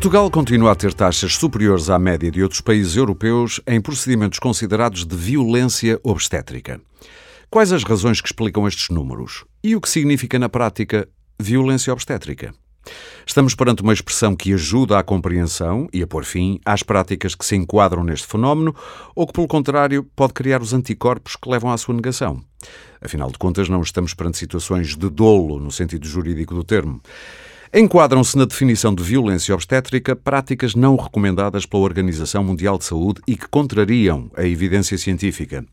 Portugal continua a ter taxas superiores à média de outros países europeus em procedimentos considerados de violência obstétrica. Quais as razões que explicam estes números? E o que significa na prática violência obstétrica? Estamos perante uma expressão que ajuda à compreensão e a pôr fim às práticas que se enquadram neste fenómeno ou que, pelo contrário, pode criar os anticorpos que levam à sua negação. Afinal de contas, não estamos perante situações de dolo no sentido jurídico do termo. Enquadram-se na definição de violência obstétrica práticas não recomendadas pela Organização Mundial de Saúde e que contrariam a evidência científica.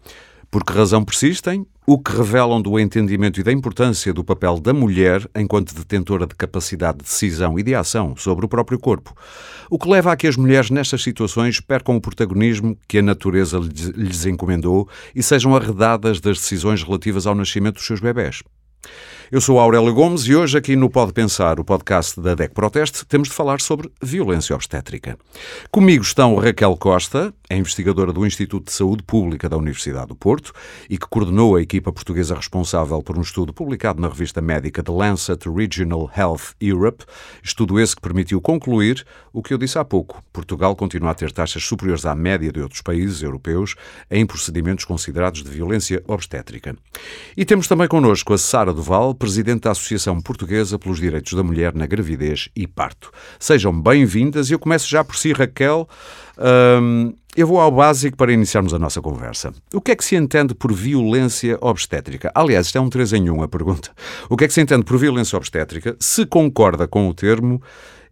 Por que razão persistem? O que revelam do entendimento e da importância do papel da mulher enquanto detentora de capacidade de decisão e de ação sobre o próprio corpo. O que leva a que as mulheres nestas situações percam o protagonismo que a natureza lhes encomendou e sejam arredadas das decisões relativas ao nascimento dos seus bebés. Eu sou Aurélio Gomes e hoje aqui no Pode Pensar, o podcast da DEC Proteste, temos de falar sobre violência obstétrica. Comigo estão Raquel Costa, é investigadora do Instituto de Saúde Pública da Universidade do Porto e que coordenou a equipa portuguesa responsável por um estudo publicado na revista médica The Lancet Regional Health Europe, estudo esse que permitiu concluir o que eu disse há pouco. Portugal continua a ter taxas superiores à média de outros países europeus em procedimentos considerados de violência obstétrica. E temos também connosco a Sara Duval, presidente da Associação Portuguesa pelos Direitos da Mulher na Gravidez e Parto. Sejam bem-vindas eu começo já por si, Raquel. Um, eu vou ao básico para iniciarmos a nossa conversa. O que é que se entende por violência obstétrica? Aliás, isto é um 3 em 1 a pergunta. O que é que se entende por violência obstétrica? Se concorda com o termo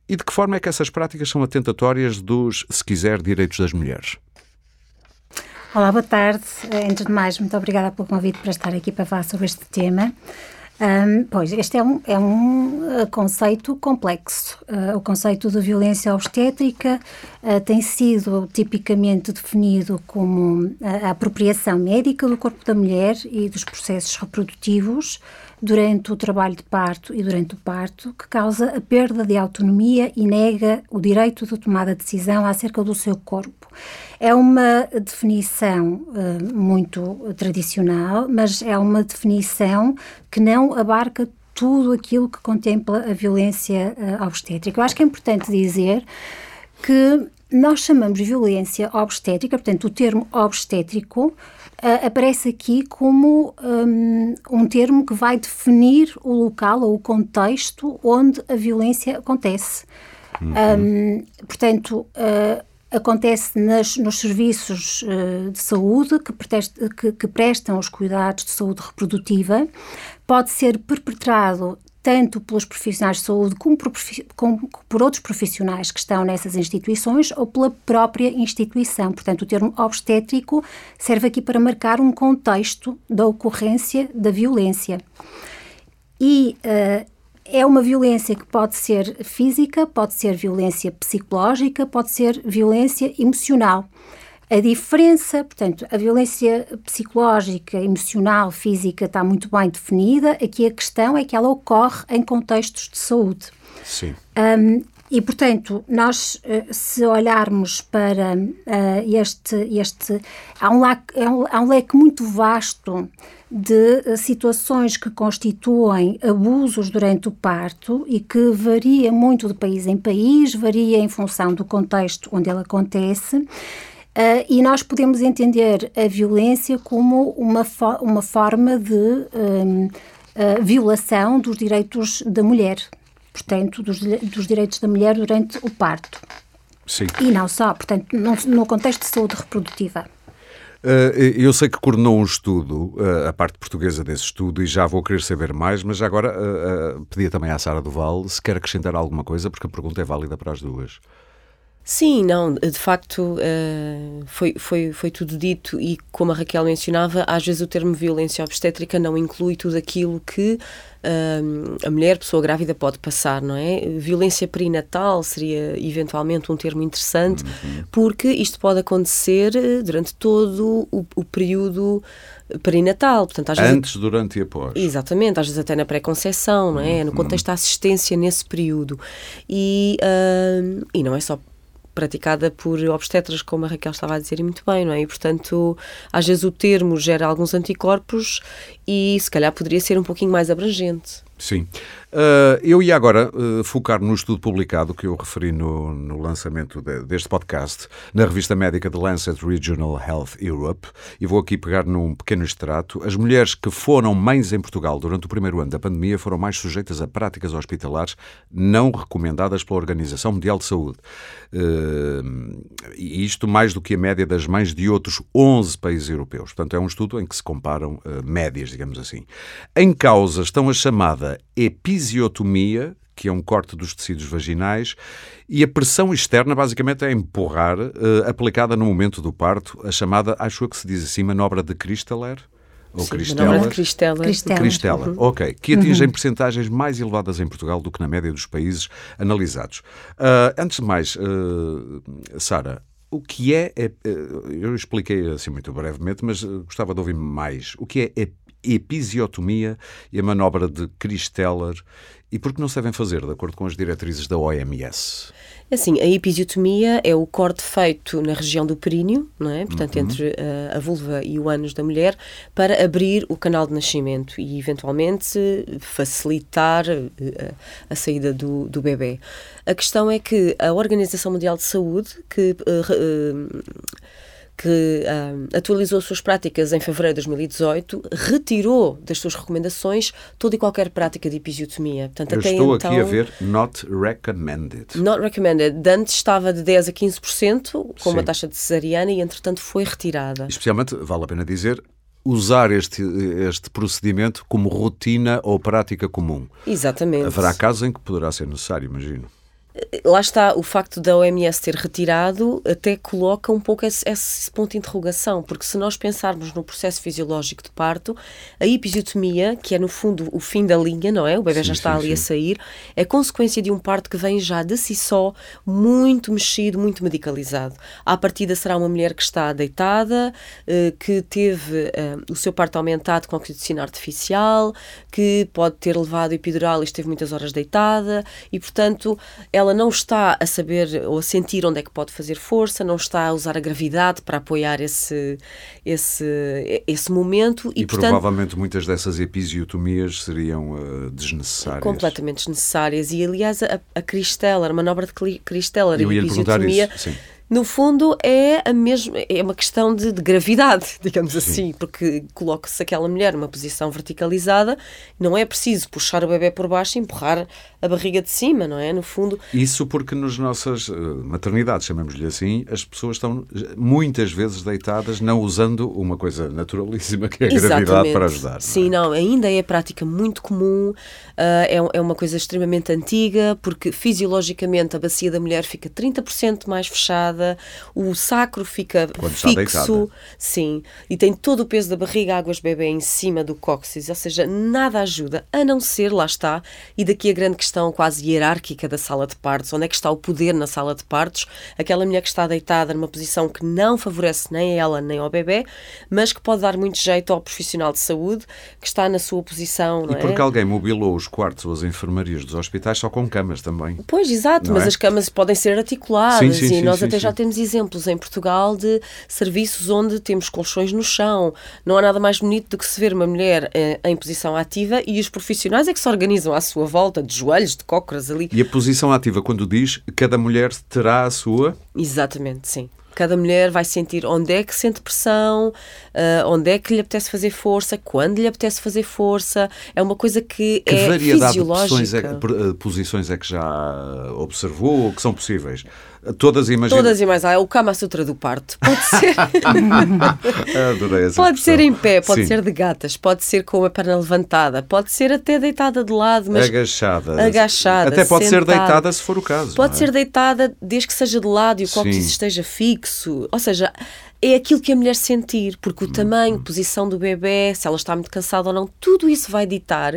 e de que forma é que essas práticas são atentatórias dos, se quiser, direitos das mulheres? Olá, boa tarde. Antes de mais, muito obrigada pelo convite para estar aqui para falar sobre este tema. Um, pois, este é um, é um uh, conceito complexo. Uh, o conceito de violência obstétrica uh, tem sido tipicamente definido como a apropriação médica do corpo da mulher e dos processos reprodutivos durante o trabalho de parto e durante o parto, que causa a perda de autonomia e nega o direito de tomada de decisão acerca do seu corpo. É uma definição uh, muito tradicional, mas é uma definição que não abarca tudo aquilo que contempla a violência uh, obstétrica. Eu acho que é importante dizer que nós chamamos violência obstétrica, portanto, o termo obstétrico uh, aparece aqui como um, um, termo que vai definir o local ou o contexto onde a violência acontece. Uhum. Um, portanto, uh, acontece nas, nos serviços uh, de saúde que, preteste, que, que, prestam os cuidados de saúde reprodutiva, pode ser perpetrado tanto pelos profissionais de saúde como por, como por, outros profissionais que estão nessas instituições ou pela própria instituição. Portanto, o termo obstétrico serve aqui para marcar um contexto da ocorrência da violência. E uh, é uma violência que pode ser física, pode ser violência psicológica, pode ser violência emocional. A diferença, portanto, a violência psicológica, emocional, física está muito bem definida. Aqui a questão é que ela ocorre em contextos de saúde. Sim. Um, e, portanto, nós, eh, se olharmos para uh, este, este. Há um, leque, há um leque muito vasto de uh, situações que constituem abusos durante o parto e que varia muito de país em país, varia em função do contexto onde ele acontece. Uh, e nós podemos entender a violência como uma, fo uma forma de um, uh, violação dos direitos da mulher, portanto, dos, dos, direitos da mulher durante o parto. Sim. E não só, portanto, no, no contexto de saúde reprodutiva. Uh, eu sei que coordenou um estudo, a parte portuguesa desse estudo, e já vou querer saber mais, mas agora pedia também à Sara Duval se quer acrescentar alguma coisa, porque a pergunta é válida para as duas. Sim, não, de facto uh, foi, foi, foi tudo dito e como a Raquel mencionava, às vezes o termo violência obstétrica não inclui tudo aquilo que uh, a mulher, pessoa grávida, pode passar, não é? Violência perinatal seria eventualmente um termo interessante, uhum. porque isto pode acontecer eh, durante todo o, o período perinatal. Portanto, às Antes, vezes, durante e após. Exatamente, às vezes até na pré-conceição, não é? No uhum. contexto da assistência nesse período. E, uh, e não é só praticada por obstetras, como a Raquel estava a dizer, e muito bem, não é? E, portanto, às vezes o termo gera alguns anticorpos e se calhar poderia ser um pouquinho mais abrangente. Sim. Uh, eu ia agora uh, focar no estudo publicado que eu referi no, no lançamento de, deste podcast, na revista médica de Lancet Regional Health Europe, e vou aqui pegar num pequeno extrato. As mulheres que foram mães em Portugal durante o primeiro ano da pandemia foram mais sujeitas a práticas hospitalares não recomendadas pela Organização Mundial de Saúde. Uh, e isto mais do que a média das mães de outros 11 países europeus. Portanto, é um estudo em que se comparam médias, digamos assim. Em causa estão chamadas episiotomia, que é um corte dos tecidos vaginais, e a pressão externa basicamente é empurrar, uh, aplicada no momento do parto, a chamada, acho que se diz assim, manobra de Cristeller. Ou Cristeller. Cristeller. Cristeller. Uhum. Ok. Que atingem uhum. percentagens mais elevadas em Portugal do que na média dos países analisados. Uh, antes de mais, uh, Sara, o que é, é, eu expliquei assim muito brevemente, mas gostava de ouvir mais. O que é episiotomia e a manobra de Christeller e por que não se devem fazer, de acordo com as diretrizes da OMS? É assim, a episiotomia é o corte feito na região do períneo, não é? portanto, uhum. entre a, a vulva e o ânus da mulher, para abrir o canal de nascimento e, eventualmente, facilitar a, eh, a, saída do, do bebê. A questão é que a Organização Mundial de Saúde, que uh, uh, que uh, atualizou as suas práticas em fevereiro de 2018, retirou das suas recomendações toda e qualquer prática de episiotomia. Portanto, Eu estou então, aqui a ver not recommended. Not recommended. Antes estava de 10 a 15%, com Sim. uma taxa de cesariana, e entretanto foi retirada. Especialmente, vale a pena dizer, usar este, este procedimento como rotina ou prática comum. Exatamente. Haverá casos em que poderá ser necessário, imagino lá está, o facto da OMS ter retirado até coloca um pouco esse, esse, ponto de interrogação, porque se nós pensarmos no processo fisiológico de parto, a episiotomia, que é no fundo o fim da linha, não é? O bebê sim, já está sim, ali sim. a sair, é consequência de um parto que vem já de si só muito mexido, muito medicalizado. À partida será uma mulher que está deitada, eh, que teve eh, o seu parto aumentado com oxitocina artificial, que pode ter levado epidural e esteve muitas horas deitada, e portanto ela ela não está a saber ou a sentir onde é que pode fazer força, não está a usar a gravidade para apoiar esse, esse, esse momento. E, e portanto, provavelmente muitas dessas episiotomias seriam uh, desnecessárias. Completamente desnecessárias. E, aliás, a, a Cristeller, a manobra de Cristeller e a episiotomia no fundo é a mesma é uma questão de, de gravidade digamos Sim. assim porque coloca-se aquela mulher numa posição verticalizada não é preciso puxar o bebê por baixo e empurrar a barriga de cima não é no fundo isso porque nas nossas uh, maternidades chamemos-lhe assim as pessoas estão muitas vezes deitadas não usando uma coisa naturalíssima que é a Exatamente. gravidade para ajudar não é? sim não ainda é prática muito comum uh, é, é uma coisa extremamente antiga porque fisiologicamente a bacia da mulher fica 30% mais fechada o sacro fica Quando fixo, sim, e tem todo o peso da barriga, águas bebê em cima do cóccix, ou seja, nada ajuda, a não ser, lá está, e daqui a grande questão quase hierárquica da sala de partos, onde é que está o poder na sala de partos, aquela mulher que está deitada numa posição que não favorece nem a ela nem ao bebê, mas que pode dar muito jeito ao profissional de saúde que está na sua posição. e porque é? alguém mobilou os quartos ou as enfermarias dos hospitais só com camas também. Pois, exato, mas é? as camas podem ser articuladas sim, sim, e sim, nós até já temos exemplos em Portugal de serviços onde temos colchões no chão. Não há nada mais bonito do que se ver uma mulher eh, em posição ativa e os profissionais é que se organizam à sua volta, de joelhos, de cócoras ali. E a posição ativa, quando diz cada mulher terá a sua? Exatamente, sim. Cada mulher vai sentir onde é que sente pressão, uh, onde é que lhe apetece fazer força, quando lhe apetece fazer força. É uma coisa que, que é variedade fisiológica. de é, eh, posições é que já observou ou que são possíveis? Todas imagina... Todas e mais. Ah, é o Kama Sutra do parto. Pode ser. Adorei essa Pode ser em pé, pode Sim. ser de gatas, pode ser com a perna levantada, pode ser até deitada de lado, mas. Agachada. Agachada. Até pode sentada. ser deitada se for o caso. Pode é? ser deitada desde que seja de lado e o cóccix esteja fixo. Ou seja, é aquilo que a mulher sentir, porque o tamanho, posição do bebê, se ela está muito cansada ou não, tudo isso vai ditar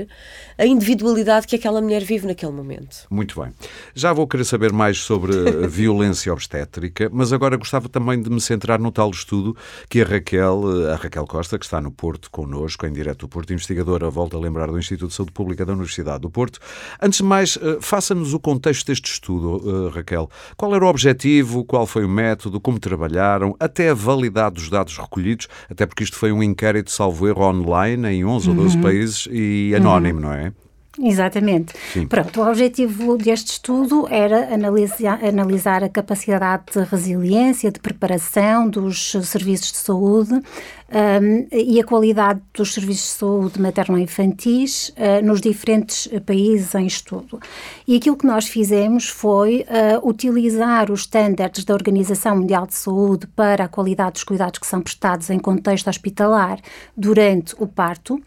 a individualidade que aquela mulher vive naquele momento. Muito bem. Já vou querer saber mais sobre a violência obstétrica, mas agora gostava também de me centrar no tal estudo que a Raquel, a Raquel Costa, que está no Porto connosco, em direto do Porto, investigadora, volta a lembrar do Instituto de Saúde Pública da Universidade do Porto. Antes de mais, eh, faça-nos o contexto deste estudo, eh, Raquel. Qual era o objetivo, qual foi o método, como trabalharam, até a validade dos dados recolhidos, até porque isto foi um inquérito, salvo erro, online, em 11 uhum. ou 12 países e anónimo, uhum. não é? Exatamente. Sim. Pronto, o objetivo deste estudo era analisar, analisar a capacidade de resiliência, de preparação dos serviços de saúde um, e a qualidade dos serviços de saúde materno-infantis uh, nos diferentes países em estudo. E aquilo que nós fizemos foi uh, utilizar os estándares da Organização Mundial de Saúde para a qualidade dos cuidados que são prestados em contexto hospitalar durante o parto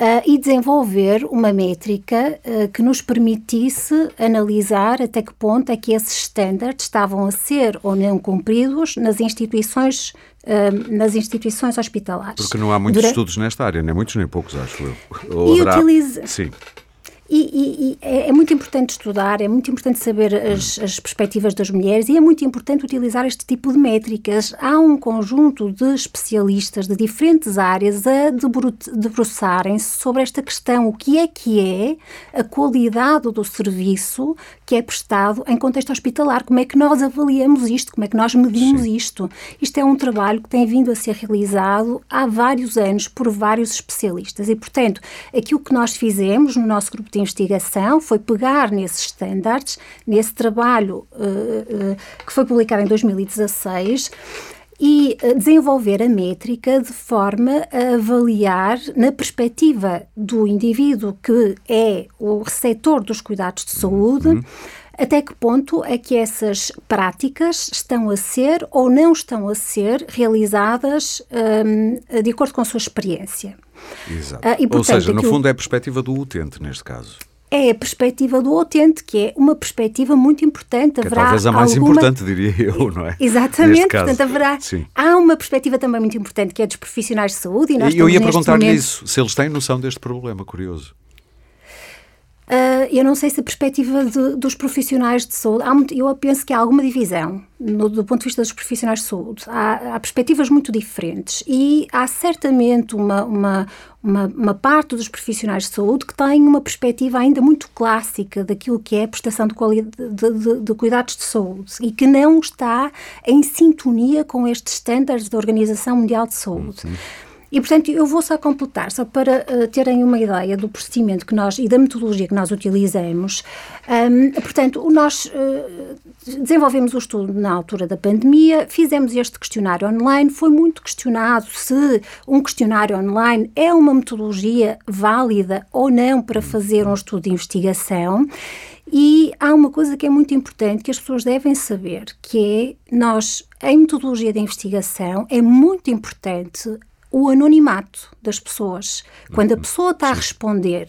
uh, e desenvolver uma métrica uh, que nos permitisse analisar até que ponto é que esses estándares estavam a ser ou não cumpridos nas instituições uh, nas instituições hospitalares. Porque não há muitos Durante... estudos nesta área, nem muitos nem poucos, acho eu. Ou e haverá... utiliza... Sim. E, e, e, é, é muito importante estudar, é muito importante saber as, as, perspectivas das mulheres e é muito importante utilizar este tipo de métricas. Há um conjunto de especialistas de diferentes áreas a debruçarem-se sobre esta questão: o que é que é a qualidade do serviço que é prestado em contexto hospitalar? Como é que nós avaliamos isto? Como é que nós medimos Sim. isto? Isto é um trabalho que tem vindo a ser realizado há vários anos por vários especialistas e, portanto, aquilo que nós fizemos no nosso grupo de investigação foi pegar nesses estándares, nesse trabalho uh, uh, que foi publicado em 2016 e eh, desenvolver a métrica de forma a avaliar, na perspectiva do indivíduo que é o receptor dos cuidados de saúde, uhum. até que ponto é que essas práticas estão a ser ou não estão a ser realizadas um, de acordo com a sua experiência. Exato. Uh, e, portanto, Ou seja, no fundo é a perspectiva do utente, neste caso. É a perspectiva do utente, que é uma perspectiva muito importante. Que haverá é talvez a mais alguma... importante, diria eu, não é? Exatamente, portanto, haverá. Sim. Há uma perspectiva também muito importante, que é dos profissionais de saúde. E nós eu ia perguntar-lhe momento... isso, se eles têm noção deste problema, curioso. Uh, eu não sei se a perspectiva de, dos profissionais de saúde, há, eu penso que há alguma divisão no, do ponto de vista dos profissionais de saúde. Há, há perspectivas muito diferentes e há certamente uma, uma, uma, uma, parte dos profissionais de saúde que tem uma perspectiva ainda muito clássica daquilo que é a prestação de, de, de, de cuidados de saúde e que não está em sintonia com estes estándares da Organização Mundial de Saúde. Uhum. E, portanto, eu vou só completar, só para uh, terem uma ideia do procedimento que nós e da metodologia que nós utilizamos. Um, portanto, nós uh, desenvolvemos o estudo na altura da pandemia, fizemos este questionário online, foi muito questionado se um questionário online é uma metodologia válida ou não para fazer um estudo de investigação. E há uma coisa que é muito importante que as pessoas devem saber, que é nós, em metodologia de investigação, é muito importante o anonimato das pessoas. Quando a uhum. pessoa está a responder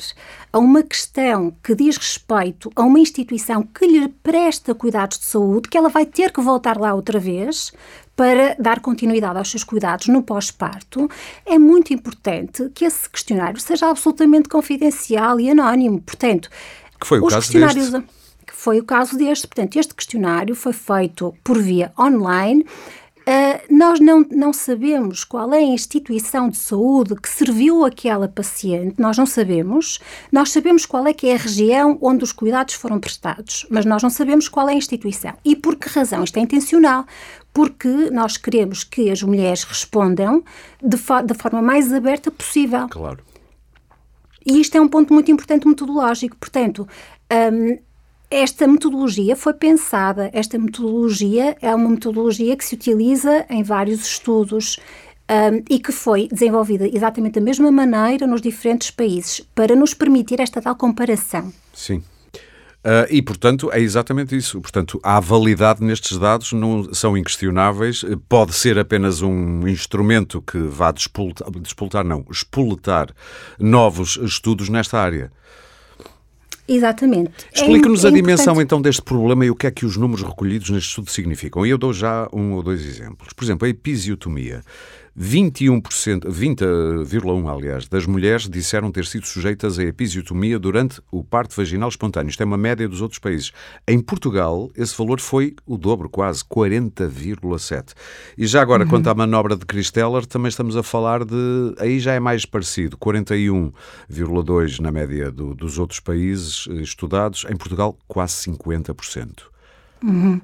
a uma questão que diz respeito a uma instituição que lhe presta cuidados de saúde, que ela vai ter que voltar lá outra vez para dar continuidade aos seus cuidados no pós-parto, é muito importante que esse questionário seja absolutamente confidencial e anónimo. Portanto, que foi o os caso questionários deste? foi o caso deste. Portanto, este questionário foi feito por via online Uh, nós não, não sabemos qual é a instituição de saúde que serviu aquela paciente, nós não sabemos. Nós sabemos qual é que é a região onde os cuidados foram prestados, mas nós não sabemos qual é a instituição. E por que razão? Isto é intencional. Porque nós queremos que as mulheres respondam de fo da forma mais aberta possível. Claro. E isto é um ponto muito importante metodológico. Portanto, um, esta metodologia foi pensada, esta metodologia é uma metodologia que se utiliza em vários estudos um, e que foi desenvolvida exatamente da mesma maneira nos diferentes países, para nos permitir esta tal comparação. Sim. Uh, e, portanto, é exatamente isso. Portanto, a validade nestes dados não são inquestionáveis. Pode ser apenas um instrumento que vá despoltar, despoltar não, espoletar novos estudos nesta área. Exatamente. Explique-nos é, a dimensão então deste problema e o que é que os números recolhidos neste estudo significam. E eu dou já um ou dois exemplos. Por exemplo, a episiotomia. 21%, 20,1% aliás, das mulheres disseram ter sido sujeitas a episiotomia durante o parto vaginal espontâneo. Isto é uma média dos outros países. Em Portugal, esse valor foi o dobro, quase, 40,7%. E já agora, uhum. quanto à manobra de Christeller, também estamos a falar de. Aí já é mais parecido, 41,2% na média do, dos outros países estudados. Em Portugal, quase 50%. Uhum.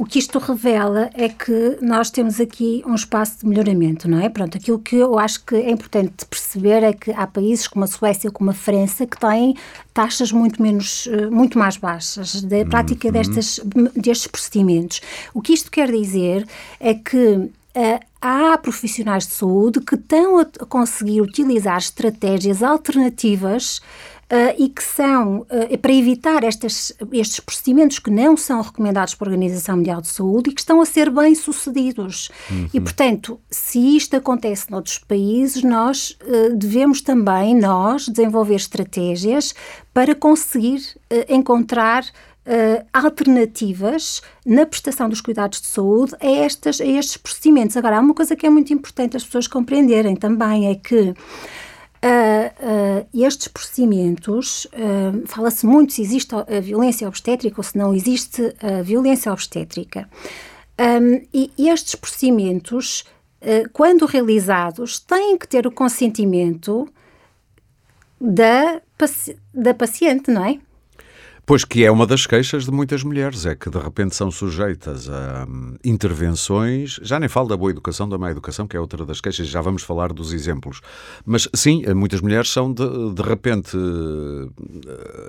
O que isto revela é que nós temos aqui um espaço de melhoramento, não é? Pronto, aquilo que eu acho que é importante perceber é que há países como a Suécia, como a França, que têm taxas muito menos, eh, muito mais baixas da prática uhum. destas, destes procedimentos. O que isto quer dizer é que Uh, há profissionais de saúde que estão a conseguir utilizar estratégias alternativas Uh, e que são, uh, para evitar estas, estes procedimentos que não são recomendados pela Organização Mundial de Saúde e que estão a ser bem sucedidos. Uhum. E, portanto, se isto acontece noutros países, nós uh, devemos também, nós, desenvolver estratégias para conseguir encontrar Uh, alternativas na prestação dos cuidados de saúde a, estas, a estes procedimentos. Agora, há uma coisa que é muito importante as pessoas compreenderem também, é que Uh, uh, estes procedimentos, uh, fala-se muito se existe a violência obstétrica ou se não existe a violência obstétrica. Um, e estes procedimentos, quando realizados, têm que ter o consentimento da, paci da paciente, não é? Pois que é uma das queixas de muitas mulheres, é que de repente são sujeitas a hum, intervenções, já nem falo da boa educação, da má educação, que é outra das queixas, já vamos falar dos exemplos. Mas sim, muitas mulheres são de, de repente uh,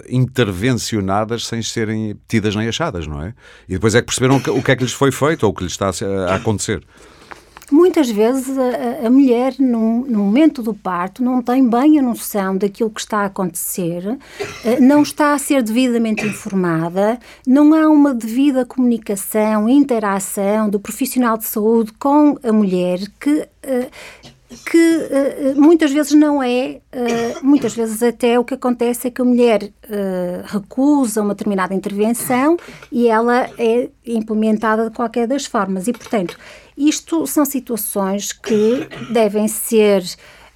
intervencionadas sem serem tidas nem achadas, não é? E depois é que perceberam o que é que lhes foi feito ou o que lhes está a acontecer. Muitas vezes a, a mulher, no, no, momento do parto, não tem bem a noção daquilo que está a acontecer, eh, não está a ser devidamente informada, não há uma devida comunicação, interação do profissional de saúde com a mulher que eh, que uh, muitas vezes não é, uh, muitas vezes até o que acontece é que a mulher uh, recusa uma determinada intervenção e ela é implementada de qualquer das formas. E, portanto, isto são situações que devem ser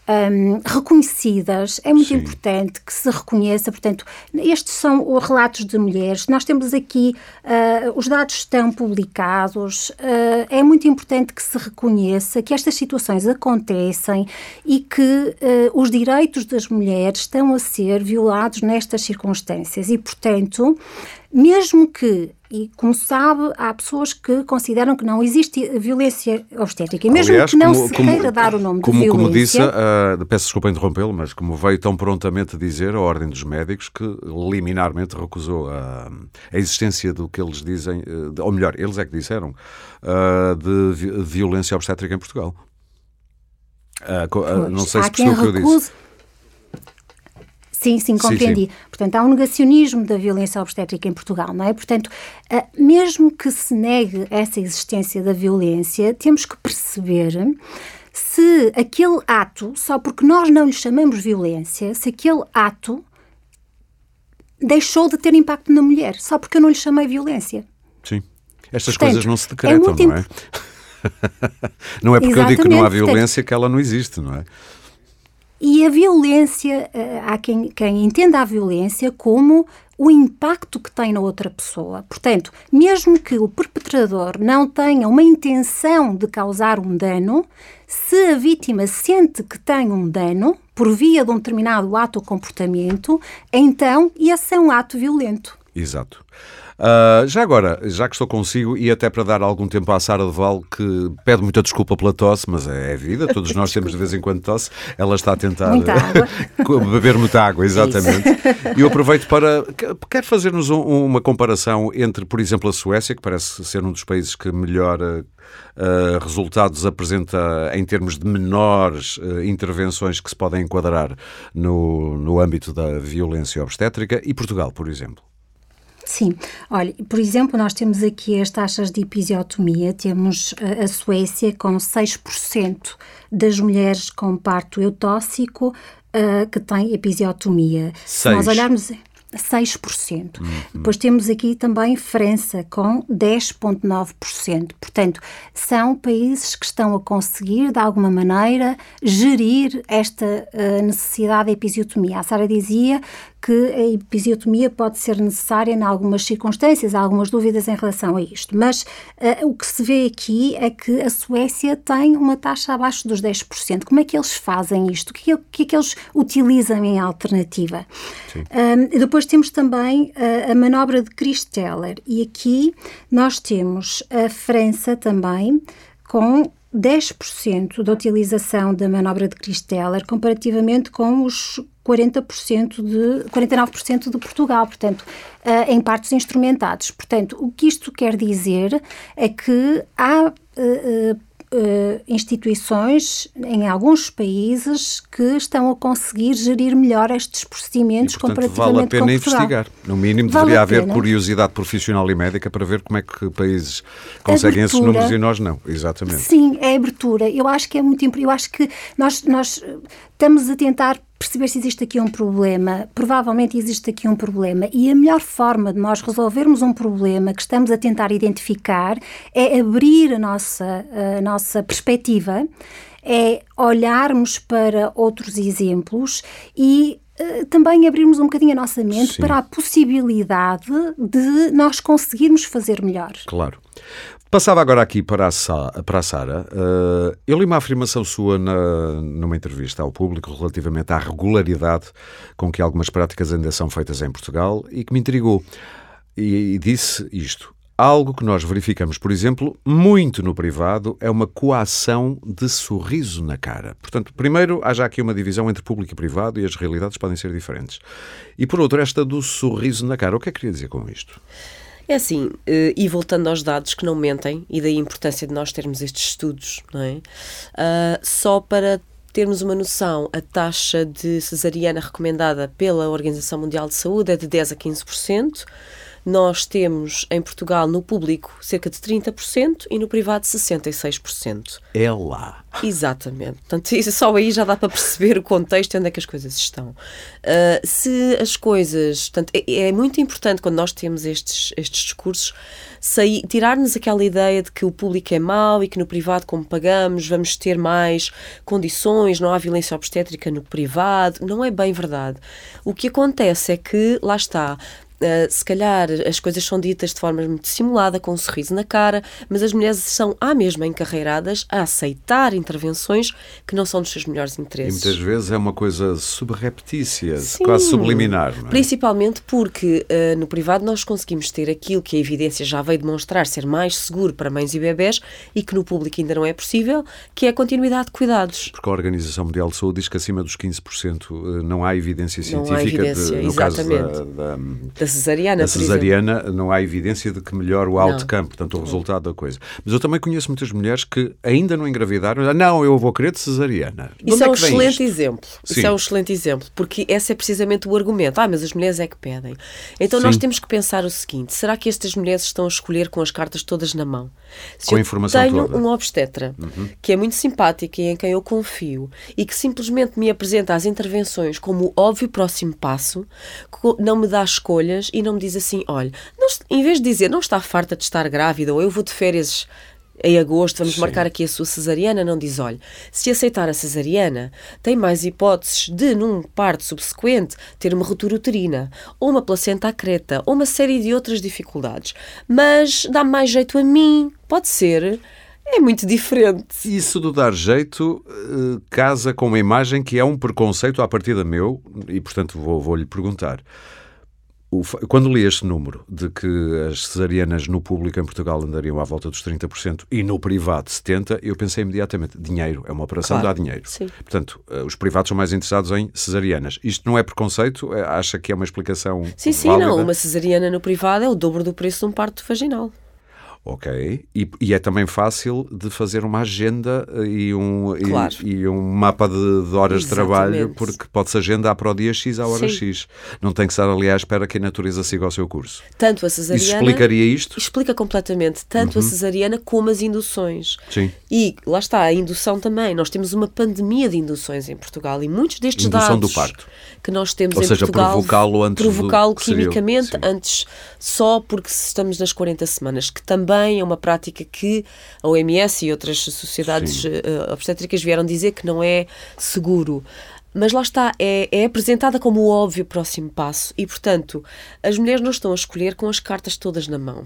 um, reconhecidas. É muito Sim. importante que se reconheça. Portanto, estes são os relatos de mulheres. Nós temos aqui, uh, os dados estão publicados. Uh, é muito importante que se reconheça que estas situações acontecem e que uh, os direitos das mulheres estão a ser violados nestas circunstâncias. E, portanto, mesmo que e, como sabe, há pessoas que consideram que não existe violência obstétrica. E mesmo Aliás, que não como, se como, queira dar o nome como, de violência... Como disse, uh, peço desculpa interrompê-lo, mas como veio tão prontamente dizer a Ordem dos Médicos que liminarmente recusou a, a existência do que eles dizem, uh, ou melhor, eles é que disseram, uh, de violência obstétrica em Portugal. Pois, não sei se percebeu o que eu disse. Sim, sim, compreendi. Sim, sim. Portanto, há um negacionismo da violência obstétrica em Portugal, não é? Portanto, ah, mesmo que se negue essa existência da violência, temos que perceber se aquele ato, só porque nós não lhe chamamos violência, se aquele ato deixou de ter impacto na mulher, só porque eu não lhe chamei violência. Sim. Estas Portanto, coisas não se decretam, é não é? não é porque Exatamente. eu digo que não há violência Portanto, que ela não existe, não é? E a violência, eh, há quem, quem entenda a violência como o impacto que tem na outra pessoa. Portanto, mesmo que o perpetrador não tenha uma intenção de causar um dano, se a vítima sente que tem um dano por via de um determinado ato ou comportamento, então esse é um ato violento. Exato. Uh, já agora, já que estou consigo, e até para dar algum tempo à Sara de Val, que pede muita desculpa pela tosse, mas é, é vida, todos nós temos de vez em quando tosse, ela está a tentar água. beber muita água, exatamente. E eu aproveito para. Quer fazer-nos um, uma comparação entre, por exemplo, a Suécia, que parece ser um dos países que melhor Uh, resultados apresenta em termos de menores uh, intervenções que se podem enquadrar no, no âmbito da violência obstétrica e Portugal, por exemplo? Sim, olha, por exemplo, nós temos aqui as taxas de episiotomia, temos a, Suécia com 6% das mulheres com parto eutóxico uh, que têm episiotomia. Se nós olharmos 6%. Uhum. Depois temos aqui também França com 10,9%. Portanto, são países que estão a conseguir, de alguma maneira, gerir esta uh, necessidade de episiotomia. A Sara dizia que a episiotomia pode ser necessária em algumas circunstâncias, há algumas dúvidas em relação a isto, mas uh, o que se vê aqui é que a Suécia tem uma taxa abaixo dos 10%. Como é que eles fazem isto? O que é, que, é que eles utilizam em alternativa? Um, depois temos também uh, a manobra de Christeller e aqui nós temos a França também com 10% da utilização da manobra de Christeller comparativamente com os 40% de 49% de Portugal, portanto, uh, em partos instrumentados. Portanto, o que isto quer dizer é que há uh, instituições em alguns países que estão a conseguir gerir melhor estes procedimentos e, portanto, comparativamente vale a pena investigar. No mínimo, vale deveria haver curiosidade profissional e médica para ver como é que países conseguem abertura, esses números e nós não. Exatamente. Sim, é abertura. Eu acho que é muito importante. Eu acho que nós, nós estamos a tentar perceber se existe aqui um problema. Provavelmente existe aqui um problema. E a melhor forma de nós resolvermos um problema que estamos a tentar identificar é abrir a nossa, a nossa perspectiva, é olharmos para outros exemplos e uh, também abrirmos um bocadinho a nossa mente Sim. para a possibilidade de nós conseguirmos fazer melhor. Claro. Passava agora aqui para a, para a Sara. Uh, eu li uma afirmação sua na, numa entrevista ao público relativamente à regularidade com que algumas práticas ainda são feitas em Portugal e que me intrigou. E, e disse isto. Algo que nós verificamos, por exemplo, muito no privado, é uma coação de sorriso na cara. Portanto, primeiro, há já aqui uma divisão entre público e privado e as realidades podem ser diferentes. E por outro, esta do sorriso na cara. O que é que queria dizer com isto? É assim, eh, e voltando aos dados que não mentem, e daí a importância de nós termos estes estudos, não é? Uh, só para termos uma noção, a taxa de cesariana recomendada pela Organização Mundial de Saúde é de 10 a 15%. Nós temos em Portugal, no público, cerca de 30% e no privado 66%. É lá. Exatamente. Portanto, isso, só aí já dá para perceber o contexto onde é que as coisas estão. Uh, se as coisas. Portanto, é, é, muito importante quando nós temos estes, estes discursos tirar-nos aquela ideia de que o público é mau e que no privado, como pagamos, vamos ter mais condições, não há violência obstétrica no privado. Não é bem verdade. O que acontece é que, lá está, Uh, se calhar as coisas são ditas de forma muito simulada, com um sorriso na cara, mas as mulheres são à mesma encarreiradas a aceitar intervenções que não são dos seus melhores interesses. E muitas vezes é uma coisa subreptícia, Sim, quase subliminar. É? Principalmente porque uh, no privado nós conseguimos ter aquilo que a evidência já veio demonstrar ser mais seguro para mães e bebés e que no público ainda não é possível, que é a continuidade de cuidados. Porque a Organização Mundial de Saúde diz que acima dos 15% eh, não há evidência científica não há evidência, de, no exatamente. caso da, da da cesariana, a cesariana não há evidência de que melhore o outcome, portanto, o resultado da coisa. Mas eu também conheço muitas mulheres que ainda não engravidaram, não, eu vou querer de cesariana. Isso é, é um excelente isto? exemplo. Sim. Isso é um excelente exemplo, porque esse é precisamente o argumento. Ah, mas as mulheres é que pedem. Então Sim. nós temos que pensar o seguinte: será que estas mulheres estão a escolher com as cartas todas na mão? Se com a informação tenho toda. um obstetra uhum. que é muito simpático e em quem eu confio e que simplesmente me apresenta as intervenções como o óbvio próximo passo, não me dá escolhas e não me diz assim: olha, não, em vez de dizer não está farta de estar grávida ou eu vou de férias em agosto, vamos Sim. marcar aqui a sua cesariana, não diz, olha, se aceitar a cesariana, tem mais hipóteses de, num parto subsequente, ter uma ruptura uterina, ou uma placenta acreta, ou uma série de outras dificuldades. Mas dá mais jeito a mim, pode ser. É muito diferente. Isso do dar jeito uh, casa com uma imagem que é um preconceito à partida meu, e portanto vou-lhe vou perguntar quando li este número de que as cesarianas no público em Portugal andariam à volta dos 30% e no privado 70%, eu pensei imediatamente, dinheiro, é uma operação, claro, dá dinheiro. Sim. Portanto, eh, os privados são mais interessados em cesarianas. Isto não é preconceito? É, acha que é uma explicação Sim, sim, válida? não. Uma cesariana no privado é o dobro do preço de um parto vaginal. Ok. E, e, é também fácil de fazer uma agenda eh, e um, claro. e, e, um mapa de, de horas Exatamente. de trabalho, porque pode-se agendar para o dia X à hora Sim. X. Não tem que estar ali à espera que a natureza siga o seu curso. Tanto a cesariana. Isso explicaria isto? Explica completamente. Tanto uhum. a cesariana como as induções. Sim. E lá está, a indução também. Nós temos uma pandemia de induções em Portugal e muitos destes indução dados do parto. que nós temos Ou em seja, Portugal. Provocá-lo antes Provocá-lo quimicamente antes, só porque estamos nas 40 semanas, que também é uma prática que a OMS e outras sociedades uh, obstétricas vieram dizer que não é seguro. Mas lá está, é, é apresentada como o óbvio próximo passo e, portanto, as mulheres não estão a escolher com as cartas todas na mão.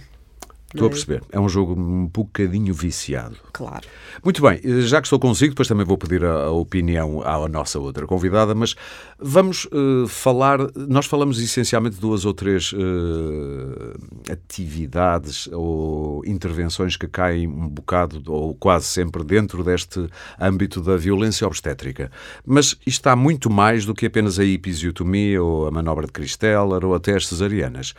Estou a perceber. É um jogo um bocadinho viciado. Claro. Muito bem, já que estou consigo, depois também vou pedir a, a opinião à nossa outra convidada, mas vamos uh, falar. Nós falamos essencialmente de duas ou três uh, atividades ou intervenções que caem um bocado, ou quase sempre, dentro deste âmbito da violência obstétrica. Mas isto está muito mais do que apenas a episiotomia ou a manobra de Christeller ou até as cesarianas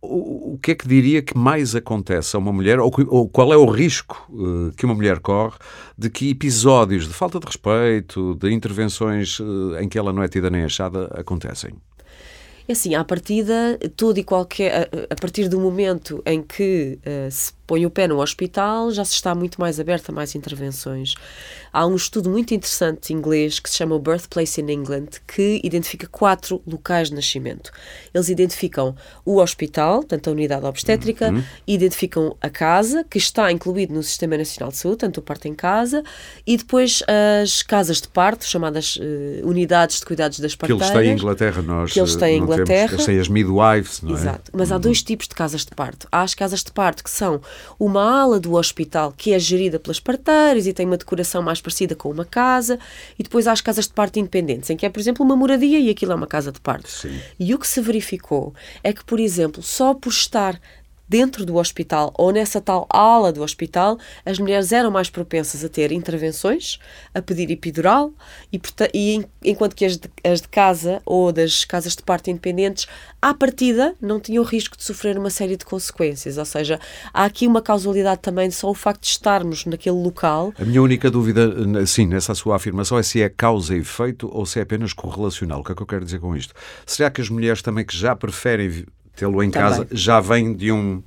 o, que é que diria que mais acontece a uma mulher, ou, ou qual é o risco uh, que uma mulher corre de que episódios de falta de respeito, de intervenções uh, em que ela não é tida nem achada, acontecem? É assim, à partida, tudo e qualquer. A, a partir do momento em que uh, se põe o pé no hospital, já se está muito mais aberto a mais intervenções. Há um estudo muito interessante inglês que se chama o Birthplace in England, que identifica quatro locais de nascimento. Eles identificam o hospital, portanto a unidade obstétrica, uhum. identificam a casa, que está incluído no Sistema Nacional de Saúde, tanto o parto em casa, e depois as casas de parto, chamadas uh, unidades de cuidados das parteiras. Que eles têm em Inglaterra, nós que eles têm em Inglaterra. Temos, eles têm as midwives, não é? Exato, mas uhum. há dois tipos de casas de parto. Há as casas de parto que são uma ala do hospital que é gerida pelas parteiras e tem uma decoração mais parecida com uma casa, e depois há as casas de parto independentes, em que é, por exemplo, uma moradia e aquilo é uma casa de parto. Sim. E o que se verificou é que, por exemplo, só por estar dentro do hospital ou nessa tal ala do hospital, as mulheres eram mais propensas a ter intervenções, a pedir epidural, e, e enquanto que as de, as de casa ou das casas de parto independentes, à partida, não tinham risco de sofrer uma série de consequências. Ou seja, há aqui uma causalidade também só o facto de estarmos naquele local. A minha única dúvida, sim, nessa sua afirmação é se é causa e efeito ou se é apenas correlacional. O que é que eu quero dizer com isto? Será que as mulheres também que já preferem tê-lo em Também. casa já vem de um,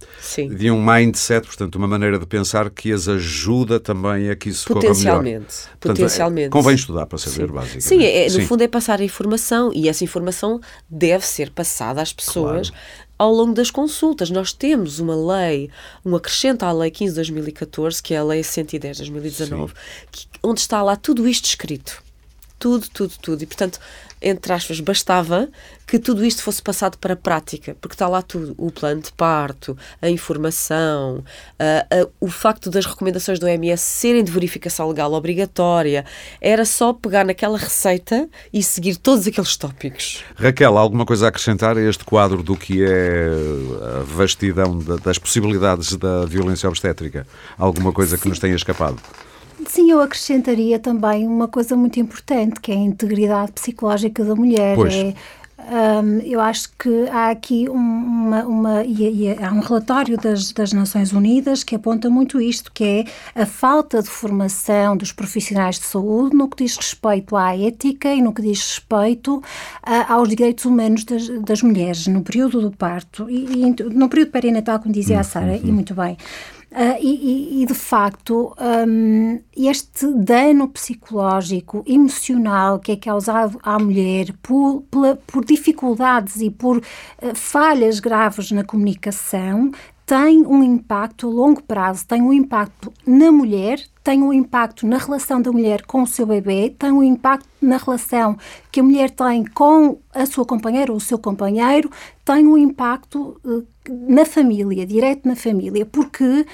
de um mindset, portanto, uma maneira de pensar que as ajuda também a que isso corra melhor. Potencialmente. Potencialmente. É, convém estudar para saber, Sim. basicamente. Sim, é, no Sim. fundo é passar a informação e essa informação deve ser passada às pessoas claro. ao longo das consultas. Nós temos uma lei, um acrescento à Lei 15 de 2014, que é a Lei 110 de 2019, que, onde está lá tudo isto escrito tudo, tudo, tudo. E, portanto, entre aspas, bastava que tudo isto fosse passado para a prática, porque está lá tudo: o plano de parto, a informação, uh, uh, o facto das recomendações do OMS serem de verificação legal obrigatória. Era só pegar naquela receita e seguir todos aqueles tópicos. Raquel, alguma coisa a acrescentar a este quadro do que é a vastidão das possibilidades da violência obstétrica? Alguma coisa que nos tenha escapado? Sim, eu acrescentaria também uma coisa muito importante, que é a integridade psicológica da mulher. Pois. É, um, eu acho que há aqui uma, uma e, e há um relatório das, das Nações Unidas que aponta muito isto, que é a falta de formação dos profissionais de saúde no que diz respeito à ética e no que diz respeito a, aos direitos humanos das, das mulheres no período do parto e, e no período perinatal, como dizia a Sara, e uhum. muito bem. Uh, e, e, de facto, um, este dano psicológico, emocional que é causado à mulher por, pela, por dificuldades e por uh, falhas graves na comunicação tem um impacto a longo prazo, tem um impacto na mulher, tem um impacto na relação da mulher com o seu bebê, tem um impacto na relação que a mulher tem com a sua companheira ou o seu companheiro, tem um impacto uh, na família, direto na família, porque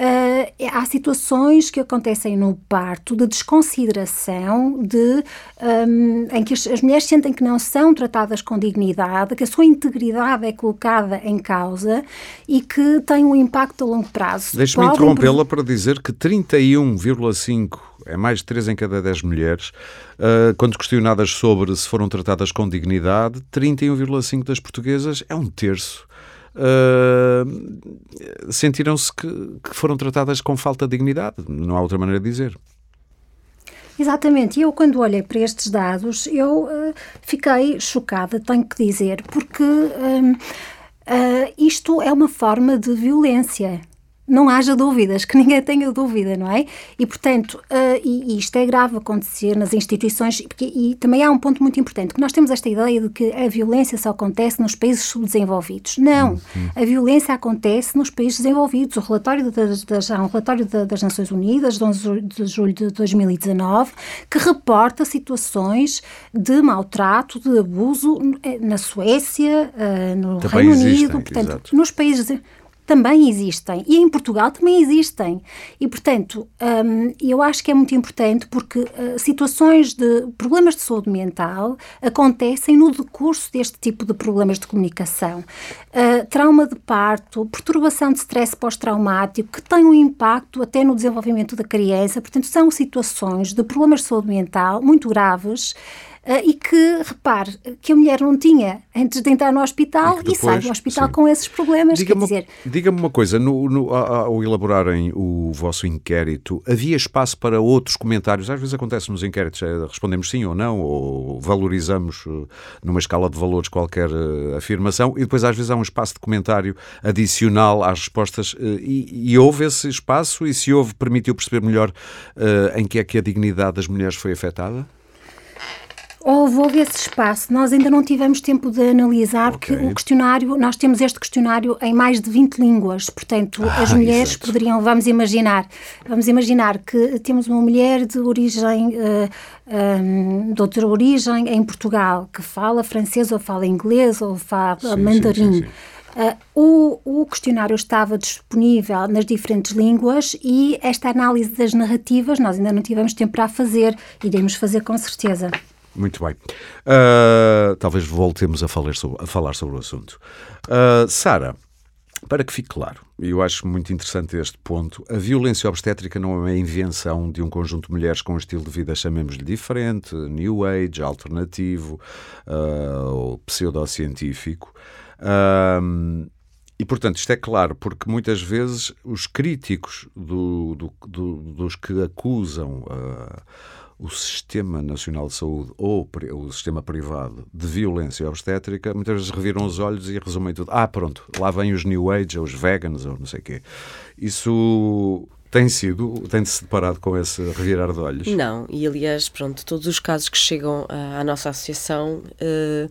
uh, há situações que acontecem no parto de desconsideração, de, um, em que as, as, mulheres sentem que não são tratadas com dignidade, que a sua integridade é colocada em causa e que tem um impacto a longo prazo. Deixe-me interrompê-la para dizer que 31,5 é mais de 3 em cada 10 mulheres, uh, quando questionadas sobre se foram tratadas com dignidade, 31,5 das portuguesas é um terço uh, sentiram-se que, que foram tratadas com falta de dignidade. Não há outra maneira de dizer. Exatamente, e eu quando olhei para estes dados, eu uh, fiquei chocada, tenho que dizer, porque uh, uh, isto é uma forma de violência não haja dúvidas, que ninguém tenha dúvida, não é? E, portanto, uh, e, e, isto é grave acontecer nas instituições, porque, e também há um ponto muito importante, que nós temos esta ideia de que a violência só acontece nos países subdesenvolvidos. Não, uhum. a violência acontece nos países desenvolvidos. O relatório das, das, há um relatório das Nações Unidas, de 11 de julho de 2019, que reporta situações de maltrato, de abuso eh, na Suécia, uh, no também Reino existem, Unido, portanto, exato. nos países também existem e em Portugal também existem. E, portanto, um, eu acho que é muito importante porque uh, situações de problemas de saúde mental acontecem no decurso deste tipo de problemas de comunicação. Uh, trauma de parto, perturbação de stress pós-traumático, que tem um impacto até no desenvolvimento da criança. Portanto, são situações de problemas de saúde mental muito graves e que, repare, que a mulher não tinha antes de entrar no hospital e, depois, e sai do hospital sim. com esses problemas. Diga-me dizer... diga uma coisa, no, no, ao elaborarem o vosso inquérito, havia espaço para outros comentários? Às vezes acontece nos inquéritos, é, respondemos sim ou não, ou valorizamos eh, numa escala de valores qualquer uh, afirmação, e depois às vezes há um espaço de comentário adicional às respostas, uh, e, e, houve esse espaço, e se houve, permitiu perceber melhor em que é que a dignidade das mulheres foi afetada? Houve, houve esse espaço. Nós ainda não tivemos tempo de analisar, okay. porque o questionário, nós temos este questionário em mais de 20 línguas, portanto, ah, as mulheres exato. poderiam, vamos imaginar, vamos imaginar que temos uma mulher de origem, uh, eh, um, de outra origem em Portugal, que fala francês ou fala inglês ou fala sim, mandarim. Sim, sim, Uh, o, o, questionário estava disponível nas diferentes línguas e esta análise das narrativas nós ainda não tivemos tempo para fazer, iremos fazer com certeza. Muito bem. Uh, talvez voltemos a falar sobre, a falar sobre o assunto. Uh, Sara, para que fique claro, e eu acho muito interessante este ponto, a violência obstétrica não é uma invenção de um conjunto de mulheres com um estilo de vida, chamemos-lhe diferente, new age, alternativo uh, ou pseudocientífico. Uh, e, portanto, isto é claro, porque muitas vezes os críticos do, do, do, dos que acusam uh, o Sistema Nacional de Saúde ou o sistema privado de violência obstétrica, muitas vezes reviram os olhos e resumem tudo. Ah, pronto, lá vêm os New Age, os veganos, ou não sei o quê. Isso tem sido, tem-se deparado com esse revirar de olhos? Não, e aliás, pronto, todos os casos que chegam à, nossa associação. Uh,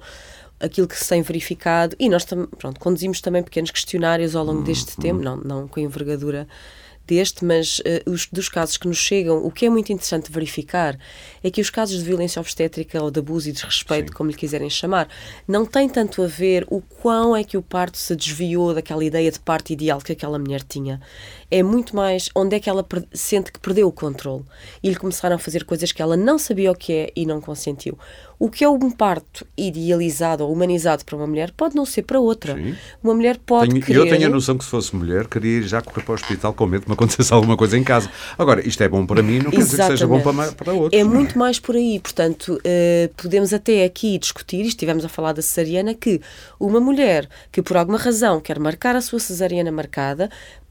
aquilo que se tem verificado, e nós pronto, conduzimos também pequenos questionários ao longo hum, deste hum. tempo, não, não com envergadura deste, mas uh, os, dos casos que nos chegam, o que é muito interessante verificar é que os casos de violência obstétrica ou de abuso e desrespeito, Sim. como lhe quiserem chamar, não têm tanto a ver o quão é que o parto se desviou daquela ideia de parto ideal que aquela mulher tinha. É muito mais onde é que ela sente que perdeu o controle e lhe começaram a fazer coisas que ela não sabia o que é e não consentiu. O que é um parto idealizado ou humanizado para uma mulher pode não ser para outra. Sim. Uma mulher pode tenho, querer... Eu tenho a noção que se fosse mulher, queria já correr para o hospital com medo de me acontecesse alguma coisa em casa. Agora, isto é bom para mim, não quer dizer que seja bom para, para outros. É muito mais por aí. Portanto, uh, podemos até aqui discutir, estivemos a falar da cesariana, que uma mulher que por alguma razão quer marcar a sua cesariana marcada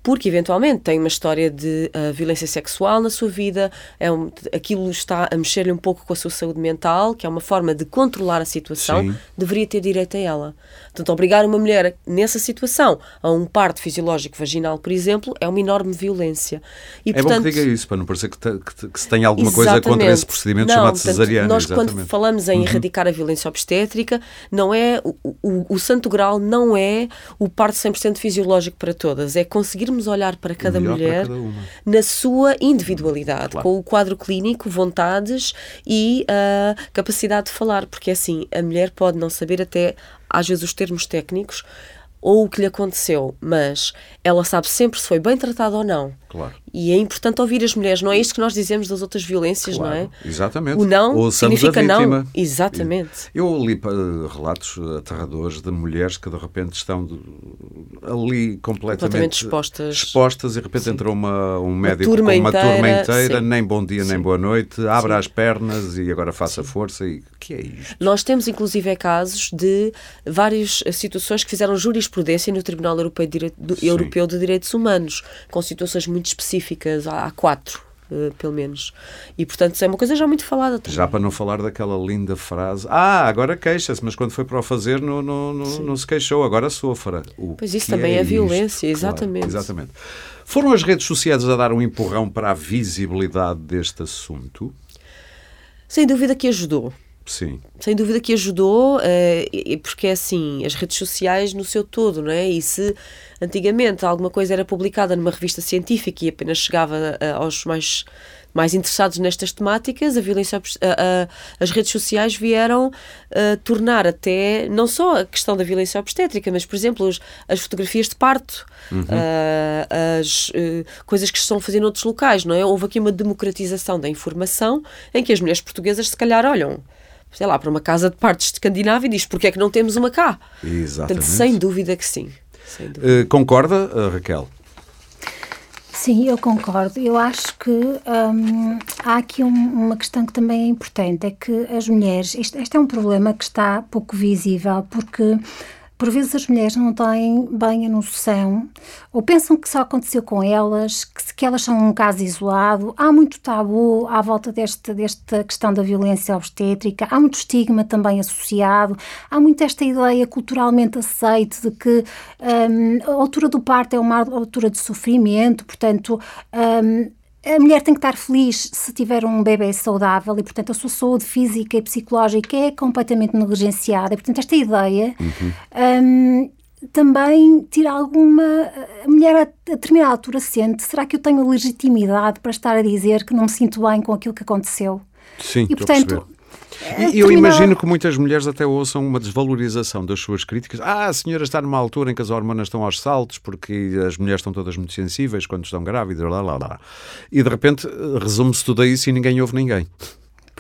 porque eventualmente tem uma história de uh, violência sexual na sua vida, é um, aquilo está a mexer-lhe um pouco com a sua saúde mental, que é uma forma de controlar a situação, Sim. deveria ter direito a ela. Portanto, obrigar uma mulher nessa situação a um parto fisiológico vaginal, por exemplo, é uma enorme violência. E, é portanto, bom que diga isso, para não parecer que, te, que, que se tenha alguma coisa contra esse procedimento não, chamado portanto, cesariano. Nós, exatamente. quando falamos em uhum. erradicar a violência obstétrica, não é o, o, o santo grau não é o parto 100% fisiológico para todas, é conseguirmos olhar para cada mulher para cada na sua individualidade, claro. com o quadro clínico, vontades e a uh, capacidade de falar, porque assim, a mulher pode não saber até às vezes os termos técnicos ou o que lhe aconteceu, mas ela sabe sempre se foi bem tratada ou não. Claro. E é importante ouvir as mulheres, não é isto que nós dizemos das outras violências, claro, não é? Exatamente. O não Ouçamos significa não. Exatamente. Eu li relatos aterradores de mulheres que de repente estão ali completamente, completamente, expostas. expostas e de repente sim. entrou uma, um médico uma com uma inteira, turma inteira, sim. nem bom dia sim. nem boa noite, abre as pernas e agora faça força. E que é isto? Nós temos inclusive casos de várias situações que fizeram jurisprudência no Tribunal Europeu de, Direito, Europeu de Direitos Humanos, com situações muito específicas, há, quatro uh, pelo menos. E, portanto, isso é uma coisa já muito falada. Também. Já para não falar daquela linda frase, ah, agora queixa-se, mas quando foi para o fazer não, não, não, não se queixou, agora sofra. O pois isso também é, é violência, exatamente. Claro, exatamente. Foram as redes sociais a dar um empurrão para a visibilidade deste assunto? Sem dúvida que ajudou. Sim. Sem dúvida que ajudou, uh, porque é assim, as redes sociais no seu todo, não é? E se antigamente alguma coisa era publicada numa revista científica e apenas chegava uh, aos mais mais interessados nestas temáticas, a violência, a, a, as redes sociais vieram a tornar até não só a questão da violência obstétrica, mas, por exemplo, os, as fotografias de parto, uhum. as coisas que se estão a fazer noutros locais, não é? Houve aqui uma democratização da informação em que as mulheres portuguesas, se calhar, olham sei lá, para uma casa de partos de Escandinávia e diz porque é que não temos uma cá? Exatamente. Portanto, sem dúvida que sim. Dúvida. Uh, concorda, uh, Raquel? Sim, eu concordo. Eu acho que hum, há aqui um, uma questão que também é importante, é que as mulheres, este, este é um problema que está pouco visível, porque por vezes as mulheres não têm bem a noção ou pensam que só aconteceu com elas, que, que elas são um caso isolado. Há muito tabu à volta deste, desta questão da violência obstétrica, há muito estigma também associado, há muito esta ideia culturalmente aceite de que um, a altura do parto é uma altura de sofrimento, portanto. Um, a mulher tem que estar feliz se tiver um bebê saudável e, portanto, a sua saúde física e psicológica é completamente negligenciada. E, portanto, esta ideia uhum. um, também tira alguma. A mulher, a, determinada altura, sente: será que eu tenho legitimidade para estar a dizer que não me sinto bem com aquilo que aconteceu? Sim, e, portanto, e eu imagino que muitas mulheres até ouçam uma desvalorização das suas críticas. Ah, a senhora está numa altura em que as hormonas estão aos saltos porque as mulheres estão todas muito sensíveis quando estão grávidas, lá, lá, lá. E de repente resume-se tudo a isso e ninguém ouve ninguém.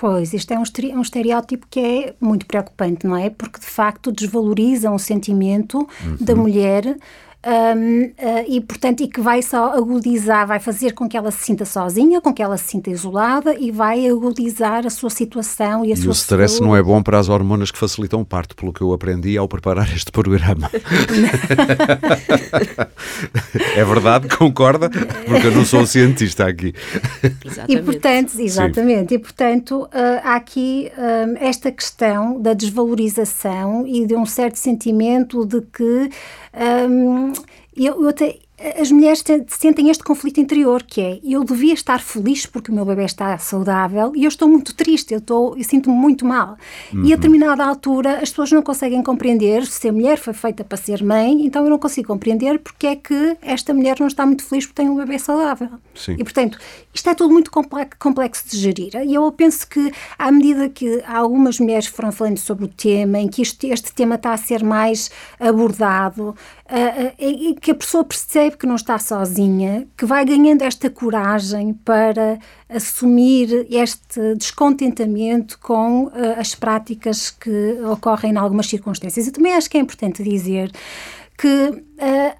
Pois, isto é um, um estereótipo que é muito preocupante, não é? Porque de facto desvalorizam o sentimento uhum. da mulher um, uh, ah, e, portanto, e que vai só agudizar, vai fazer com que ela se sinta sozinha, com que ela se sinta isolada e vai agudizar a sua situação e a e sua o stress saúde. não é bom para as hormonas que facilitam o parto, pelo que eu aprendi ao preparar este programa. é verdade, concorda? Porque eu não sou cientista aqui. Exatamente. E, portanto, exatamente, Sim. e, portanto, uh, há aqui uh, esta questão da desvalorização e de um certo sentimento de que um, eu, eu até as mulheres sentem este conflito interior, que é eu devia estar feliz porque o meu bebê está saudável e eu estou muito triste, eu, estou, eu sinto-me muito mal. Uhum. E a uhum. determinada altura as pessoas não conseguem compreender se a mulher foi feita para ser mãe, então eu não consigo compreender porque é que esta mulher não está muito feliz porque tem um bebê saudável. Sim. E portanto, isto é tudo muito complexo de gerir. E eu penso que à medida que algumas mulheres foram falando sobre o tema, em que este, este tema está a ser mais abordado, e que a pessoa percebe que não está sozinha, que vai ganhando esta coragem para assumir este descontentamento com uh, as práticas que ocorrem em algumas circunstâncias. E também acho que é importante dizer que uh,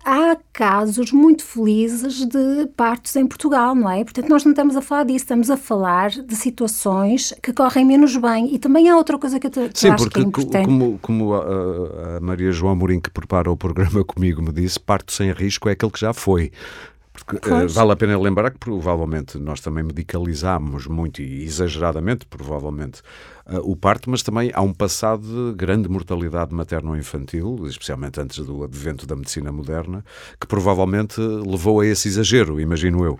há casos muito felizes de partos em Portugal, não é? Portanto, nós não estamos a falar disso, estamos a falar de situações que correm menos bem. E também há outra coisa que eu, que Sim, acho que é importante. Como, como a, a Maria João Amorim, que prepara o programa comigo, me disse, parto sem risco é aquele que já foi. Porque uh, vale a pena lembrar que provavelmente nós também medicalizamos muito e exageradamente, provavelmente, uh, o parto, mas também há um passado de grande mortalidade materno-infantil, especialmente antes do advento da medicina moderna, que provavelmente levou a esse exagero, imagino eu.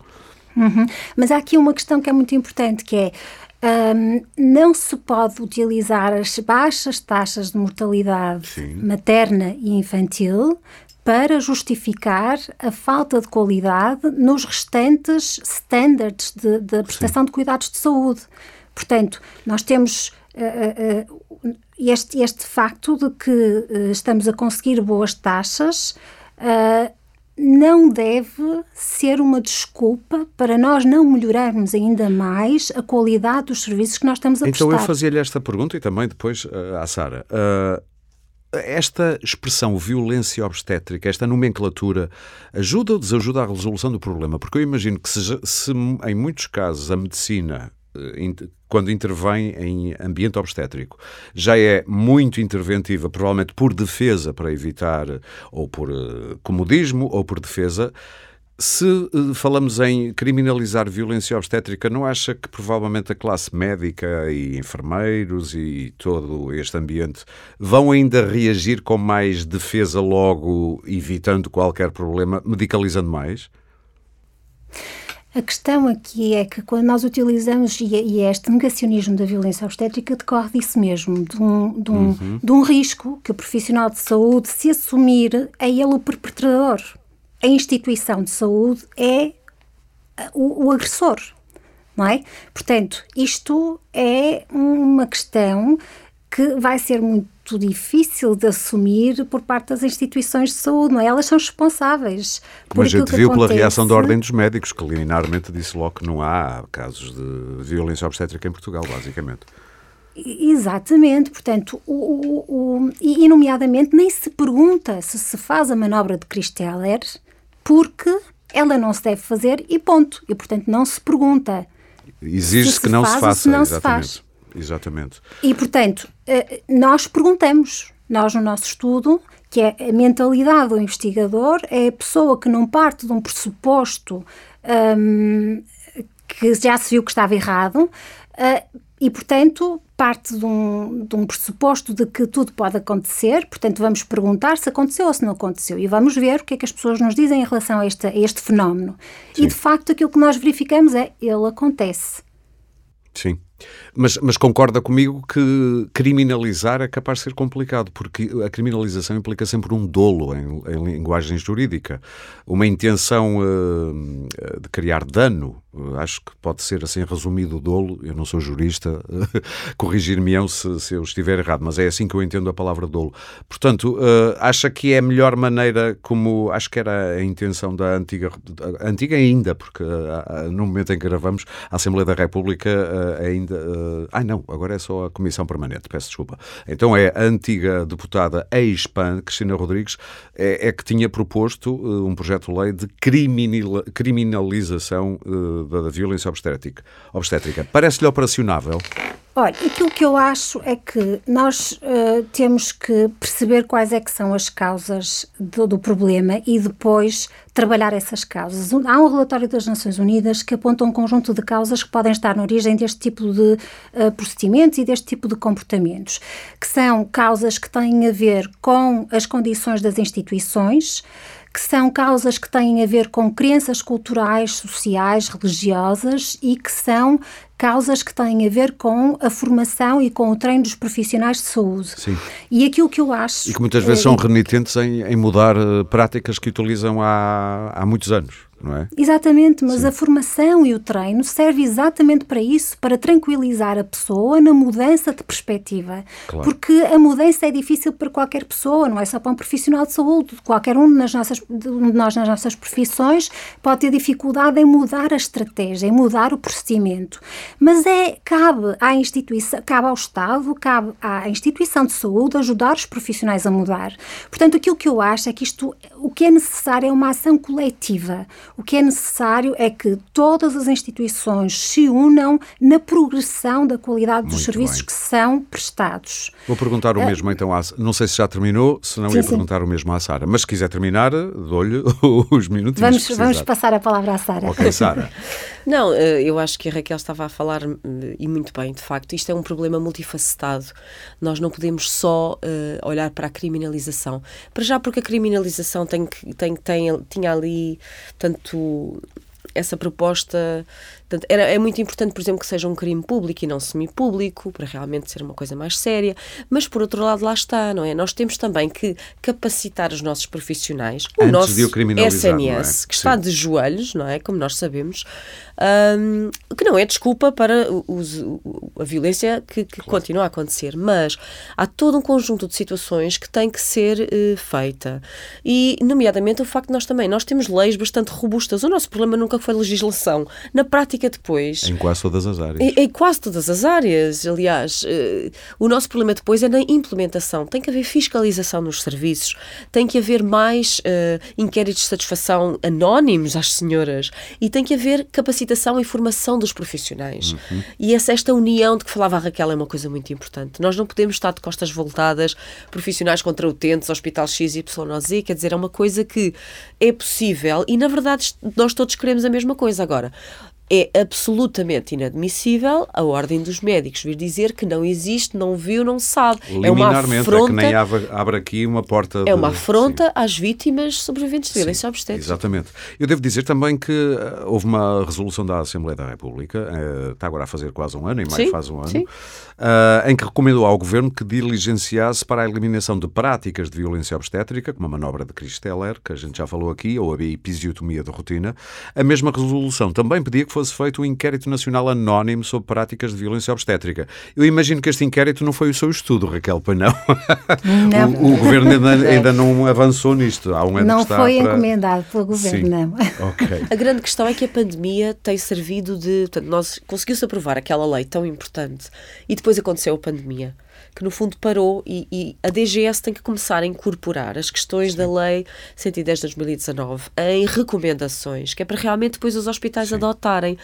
Uhum. Mas há aqui uma questão que é muito importante, que é um, não se pode utilizar as baixas taxas de mortalidade Sim. materna e infantil para justificar a falta de qualidade nos restantes standards de, de prestação Sim. de cuidados de saúde. Portanto, nós temos uh, uh, este, este facto de que uh, estamos a conseguir boas taxas não deve ser uma desculpa para nós não melhorarmos ainda mais a qualidade dos serviços que nós estamos a então prestar. Então eu fazia-lhe esta pergunta e também depois à Sara. Uh, esta expressão violência obstétrica, esta nomenclatura, ajuda ou desajuda a resolução do problema? Porque eu imagino que se, se em muitos casos a medicina eh, quando intervém em ambiente obstétrico, já é muito interventiva, provavelmente por defesa, para evitar, ou por uh, comodismo, ou por defesa, Se uh, falamos em criminalizar violência obstétrica, não acha que provavelmente a classe médica e enfermeiros e todo este ambiente vão ainda reagir com mais defesa logo, evitando qualquer problema, medicalizando mais? A questão aqui é que quando nós utilizamos, e, e este negacionismo da violência obstétrica decorre disso mesmo, de um, de, um, uhum. de um risco que o profissional de saúde se assumir é ele o perpetrador. A instituição de saúde é o, o agressor, não é? Portanto, isto é uma questão que vai ser muito difícil de assumir por parte das instituições de saúde, não é? Elas são responsáveis. Como a gente viu acontece... pela reação da Ordem dos Médicos, que liminarmente disse logo que não há casos de violência obstétrica em Portugal, basicamente. Exatamente, portanto, o, o, o, e, nomeadamente nem se pergunta se se faz a manobra de Christeller porque ela não se deve fazer e ponto. E, portanto, não se pergunta. Exige-se que não se faça, se não exatamente. Se faz. Exatamente. E, portanto, eh, nós perguntamos, nós no nosso estudo, que é a mentalidade do investigador, é a pessoa que não parte de um pressuposto um, que já se viu que estava errado uh, e, portanto, parte de um, de um, pressuposto de que tudo pode acontecer, portanto, vamos perguntar se aconteceu ou se não aconteceu e vamos ver o que é que as pessoas nos dizem em relação a este, a este fenómeno. Sim. E, de facto, aquilo que nós verificamos é ele acontece. Sim. Mas, mas, concorda comigo que criminalizar é capaz de ser complicado, porque a criminalização implica sempre um dolo em, em linguagem jurídica, uma intenção uh, de criar dano. Acho que pode ser assim resumido o dolo. Eu não sou jurista, corrigir-me-ão se, se, eu estiver errado, mas é assim que eu entendo a palavra dolo. Portanto, uh, acha que é a melhor maneira, como acho que era a intenção da antiga, antiga ainda, porque uh, no momento em que gravamos, a Assembleia da República ainda Uh, ah, não, agora é só a Comissão Permanente, peço desculpa. Então é a antiga deputada ex-PAN, Cristina Rodrigues, é, é, que tinha proposto uh, um projeto de lei de criminal, criminalização uh, da, da, violência obstétrica. obstétrica. Parece-lhe operacionável? Olha, aquilo que eu acho é que nós uh, temos que perceber quais é que são as causas do, do, problema e depois trabalhar essas causas. Há um relatório das Nações Unidas que aponta um conjunto de causas que podem estar na origem deste tipo de uh, procedimentos e deste tipo de comportamentos, que são causas que têm a ver com as condições das instituições, que são causas que têm a ver com crenças culturais, sociais, religiosas e que são causas que têm a ver com a formação e com o treino dos profissionais de saúde. Sim. E aquilo que eu acho. E que muitas vezes é, são renitentes em, em mudar uh, práticas que utilizam há, há muitos anos não é? Exatamente, mas Sim. a formação e o treino serve exatamente para isso, para tranquilizar a pessoa na mudança de perspectiva. Claro. Porque a mudança é difícil para qualquer pessoa, não é só para um profissional de saúde. Qualquer um de, nossas, de nós nas nossas profissões pode ter dificuldade em mudar a estratégia, em mudar o procedimento. Mas é, cabe à instituição, cabe ao Estado, cabe à instituição de saúde ajudar os profissionais a mudar. Portanto, aquilo que eu acho é que isto, o que é necessário é uma ação coletiva o que é necessário é que todas as instituições se unam na progressão da qualidade dos Muito serviços bem. que são prestados. Vou perguntar o uh, mesmo então, à, não sei se já terminou, se não sim, ia sim. perguntar o mesmo à Sara, mas se quiser terminar, dou-lhe os minutos. Vamos, vamos passar a palavra à Sara. Ok, Sara. não, eh, eu acho que a Raquel estava a falar eh, e muito bem, de facto, isto é um problema multifacetado. Nós não podemos só uh, olhar para a criminalização. Para já porque a criminalização tem, tem, tem, tinha ali tanto essa proposta. Portanto, era, é muito importante, por exemplo, que seja um crime público e não semipúblico, para realmente ser uma coisa mais séria. Mas, por outro lado, lá está, não é? Nós temos também que capacitar os nossos profissionais, o Antes nosso SNS, é? que está Sim. de joelhos, não é? Como nós sabemos, um, que não é desculpa para os, a violência que, que claro. continua a acontecer, mas há todo um conjunto de situações que tem que ser uh, feita. E, nomeadamente, o facto de nós também, nós temos leis bastante robustas. O nosso problema nunca foi legislação. Na prática, depois. Em quase todas as áreas. Em, em quase todas as áreas. Aliás, uh, o nosso problema depois é na implementação. Tem que haver fiscalização nos serviços, tem que haver mais uh, inquéritos de satisfação anónimos às senhoras e tem que haver capacitação e formação dos profissionais. Uhum. E essa, esta união de que falava a Raquel é uma coisa muito importante. Nós não podemos estar de costas voltadas, profissionais contra utentes, Hospital X, Y, Z, quer dizer, é uma coisa que é possível e, na verdade, nós todos queremos a mesma coisa. Agora, é absolutamente inadmissível a Ordem dos Médicos vir dizer que não existe, não viu, não sabe. É uma afronta, é que nem abre, abre aqui uma porta. É uma afronta sim. às vítimas sobreviventes de violência obstétrica. Exatamente. Eu devo dizer também que uh, houve uma resolução da Assembleia da República, uh, está agora a fazer quase um ano, em maio sim, faz um ano, uh, em que recomendou ao Governo que diligenciasse para a eliminação de práticas de violência obstétrica, como a manobra de Christeller, que a gente já falou aqui, ou a episiotomia de rotina. A mesma resolução também pedia que fosse feito um inquérito nacional anónimo sobre práticas de violência obstétrica. Eu imagino que este inquérito não foi o seu estudo, Raquel, pois não? não. o, o, governo ainda, ainda, não avançou nisto. Há um ano não que foi para... encomendado pelo governo, Sim. não. Okay. A grande questão é que a pandemia tem servido de. Portanto, nós conseguiu-se aprovar aquela lei tão importante e depois aconteceu a pandemia que no fundo parou e, e, a DGS tem que começar a incorporar as questões Sim. da Lei 110 de 2019 em recomendações, que é para realmente depois os hospitais Sim. adotarem.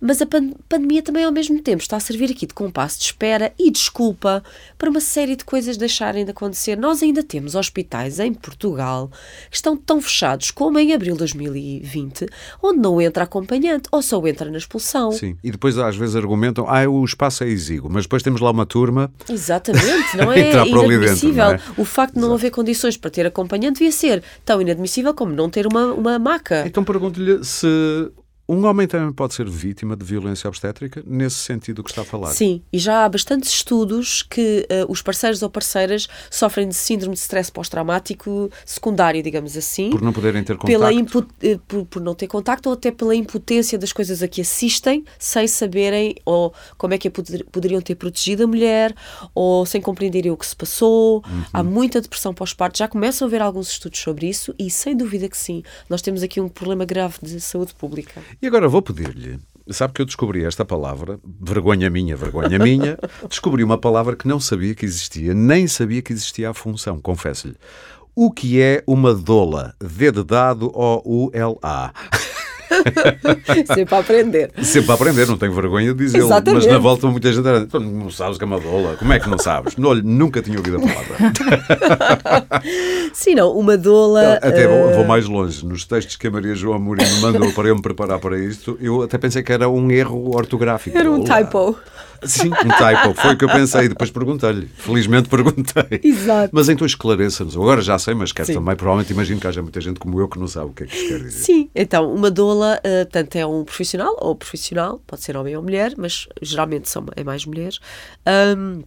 Mas a pan pandemia também, ao mesmo tempo, está a servir aqui de compasso de espera e desculpa para uma série de coisas deixarem de acontecer. Nós ainda temos hospitais em Portugal que estão tão fechados como em abril de 2020, onde não entra acompanhante ou só entra na expulsão. Sim, e depois às vezes argumentam, ah, o espaço é exíguo, mas depois temos lá uma turma. Exatamente, não é inadmissível. Dentro, não é? O facto de não Exato. haver condições para ter acompanhante devia ser tão inadmissível como não ter uma, uma maca. Então pergunto-lhe se um homem também pode ser vítima de violência obstétrica, nesse sentido que está a falar? Sim, e já há bastantes estudos que uh, os parceiros ou parceiras sofrem de síndrome de stress pós-traumático secundário, digamos assim. Por não poderem ter contacto? Pela uh, por, por, não ter contacto ou até pela impotência das coisas a que assistem, sem saberem ou como é que poder, poderiam ter protegido a mulher, ou sem compreenderem o que se passou. Uhum. Há muita depressão pós-parto. Já começam a haver alguns estudos sobre isso e, sem dúvida que sim, nós temos aqui um problema grave de saúde pública. E agora vou pedir-lhe. Sabe que eu descobri esta palavra, vergonha minha, vergonha minha, descobri uma palavra que não sabia que existia, nem sabia que existia a função, confesso-lhe. O que é uma dola? D de dado ou U-L-A? Sempre a aprender. Sempre a aprender, não tenho vergonha de dizê-lo. Mas na volta muita gente era, não sabes que é. Como é que não sabes? Não, nunca tinha ouvido a palavra. Sim, não, uma dola. Até uh... vou, mais longe. Nos textos que a Maria João Amorim me mandou para eu me preparar para isto, eu até pensei que era um erro ortográfico. Era um typo. Sim, um typo. Foi o que eu pensei. Depois perguntei-lhe. Felizmente perguntei. Exato. Mas então esclareça-nos. Agora já sei, mas quero Sim. também, provavelmente imagino que haja muita gente como eu que não sabe o que é que isto quer dizer. Sim, então uma doula, uh, tanto é um profissional ou profissional, pode ser homem ou mulher, mas geralmente são, é mais mulheres. Um,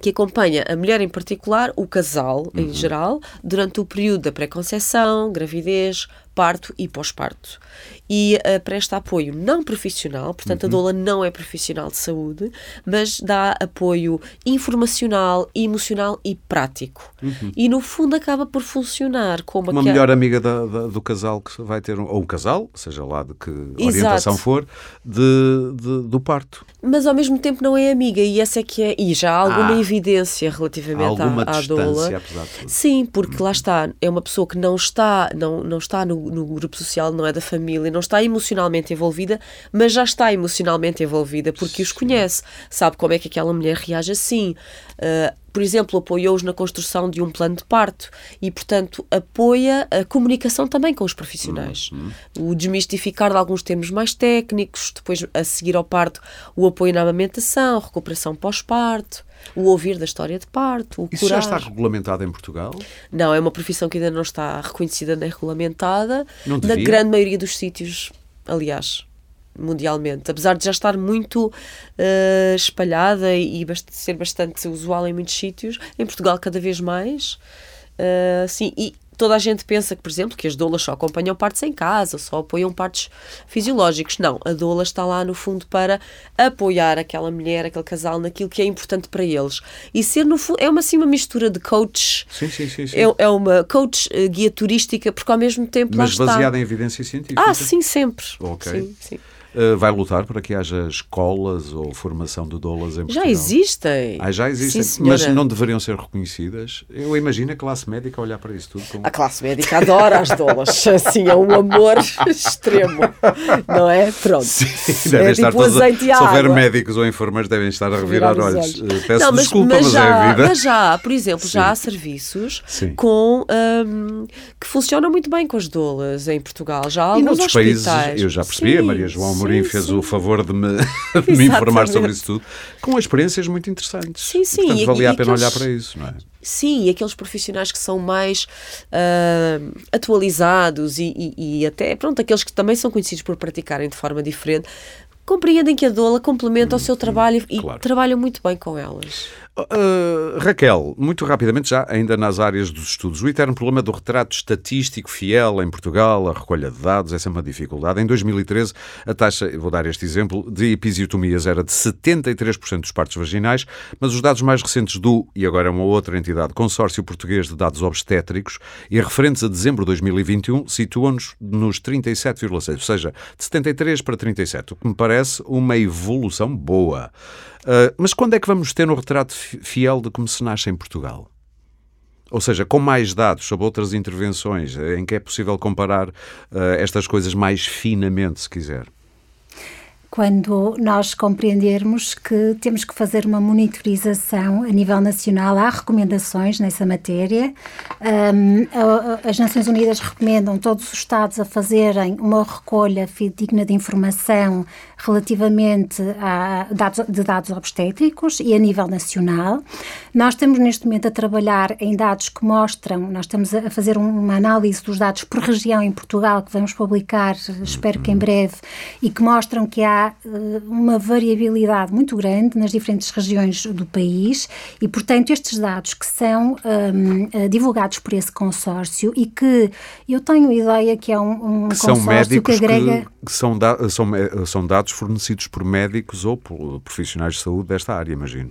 que acompanha a mulher em particular, o casal uhum. em geral, durante o período da pré-conceição, gravidez, parto e pós-parto. E uh, presta apoio não profissional, portanto, uhum. a doula não é profissional de saúde, mas dá apoio informacional, emocional e prático. Uhum. E no fundo acaba por funcionar como uma melhor amiga da, da, do casal que vai ter, ou um casal, seja lá de que orientação Exato. for, de, de, do parto. Mas ao mesmo tempo não é amiga, e essa é que é. E já há alguma ah, evidência relativamente alguma à, à doula. Sim, porque lá está, é uma pessoa que não está, não, não está no no grupo social, não é da família, não está emocionalmente envolvida, mas já está emocionalmente envolvida porque Sim. os conhece, sabe como é que aquela mulher reage assim. Uh, por exemplo, apoiou-os na construção de um plano de parto e, portanto, apoia a comunicação também com os profissionais. Uhum. O desmistificar de alguns termos mais técnicos, depois, a seguir ao parto, o apoio na amamentação, recuperação pós-parto o ouvir da história de parto, o Isso curar. já está regulamentado em Portugal? Não, é uma profissão que ainda não está reconhecida nem regulamentada. Não na grande maioria dos sítios, aliás, mundialmente. Apesar de já estar muito uh, espalhada e bast ser bastante usual em muitos sítios, em Portugal cada vez mais. Uh, sim, e toda a gente pensa que, por exemplo, que as doulas só acompanham partes em casa, só apoiam partes fisiológicos. Não, a doula está lá no fundo para apoiar aquela mulher, aquele casal naquilo que é importante para eles. E ser no fundo é uma assim uma mistura de coach. Sim, sim, sim. sim. É, é, uma coach uh, guia turística, porque ao mesmo tempo Mas baseada em evidência científica. Ah, sim, sempre. Ok. Sim, sim. Uh, vai lutar para que haja escolas ou formação de doulas em Portugal? Já existem. Ah, já existem, Sim, mas não deveriam ser reconhecidas. Eu imagino a classe médica olhar para isso tudo. Como... A classe médica adora as doulas. Assim, é um amor extremo. Não é? Pronto. Sim, devem é estar tipo todos a, azeite e Se houver médicos ou enfermeiros, devem estar a revirar Virar os olhos. olhos. Uh, Peço Não, mas, desculpa, mas mas, já, é a vida. mas já, por exemplo, já Sim. há serviços Sim. com, hum, que funcionam muito bem com as doulas em Portugal. Já há E alguns hospitais. países, eu já percebi, a Maria João Amorim sim, fez sim. o favor de me, me informar sobre isso tudo, com experiências muito interessantes. Sim, sim, Portanto, e- valia e a pena aqueles- olhar para isso, não é? Sim, e aqueles profissionais que são mais ah, atualizados e, e- e até, pronto, aqueles que também são conhecidos por praticarem de forma diferente, compreendem que a doula complementa o seu trabalho e claro. trabalham muito bem com elas. Uh, Raquel, muito rapidamente, já ainda nas áreas dos estudos, o eterno problema do retrato estatístico fiel em Portugal, a recolha de dados, é uma dificuldade. Em 2013, a taxa, vou dar este exemplo, de episiotomias era de 73% dos partos vaginais, mas os dados mais recentes do, e agora é uma outra entidade, Consórcio Português de Dados Obstétricos, e referentes a dezembro de 2021, situam-nos nos 37,6%, ou seja, de 73 para 37, o que me parece uma evolução boa. Uh, mas quando é que vamos ter um retrato fi- fiel de como se nasce em Portugal? Ou seja, com mais dados sobre outras intervenções, em que é possível comparar uh, estas coisas mais finamente, se quiser. Quando nós compreendermos que temos que fazer uma monitorização a nível nacional, há recomendações nessa matéria. As Nações Unidas recomendam todos os Estados a fazerem uma recolha fidedigna de informação relativamente a dados, de dados obstétricos e a nível nacional. Nós estamos neste momento a trabalhar em dados que mostram, nós estamos a fazer um- uma análise dos dados por região em Portugal, que vamos publicar, espero que em breve, e que mostram que há eh, uma variabilidade muito grande nas diferentes regiões do país e, portanto, estes dados que são hum, eh, divulgados por esse consórcio e que eu tenho ideia que é um, um Que consórcio que agrega. que são, da- são, me- são dados fornecidos por médicos ou por profissionais de saúde desta área, imagino.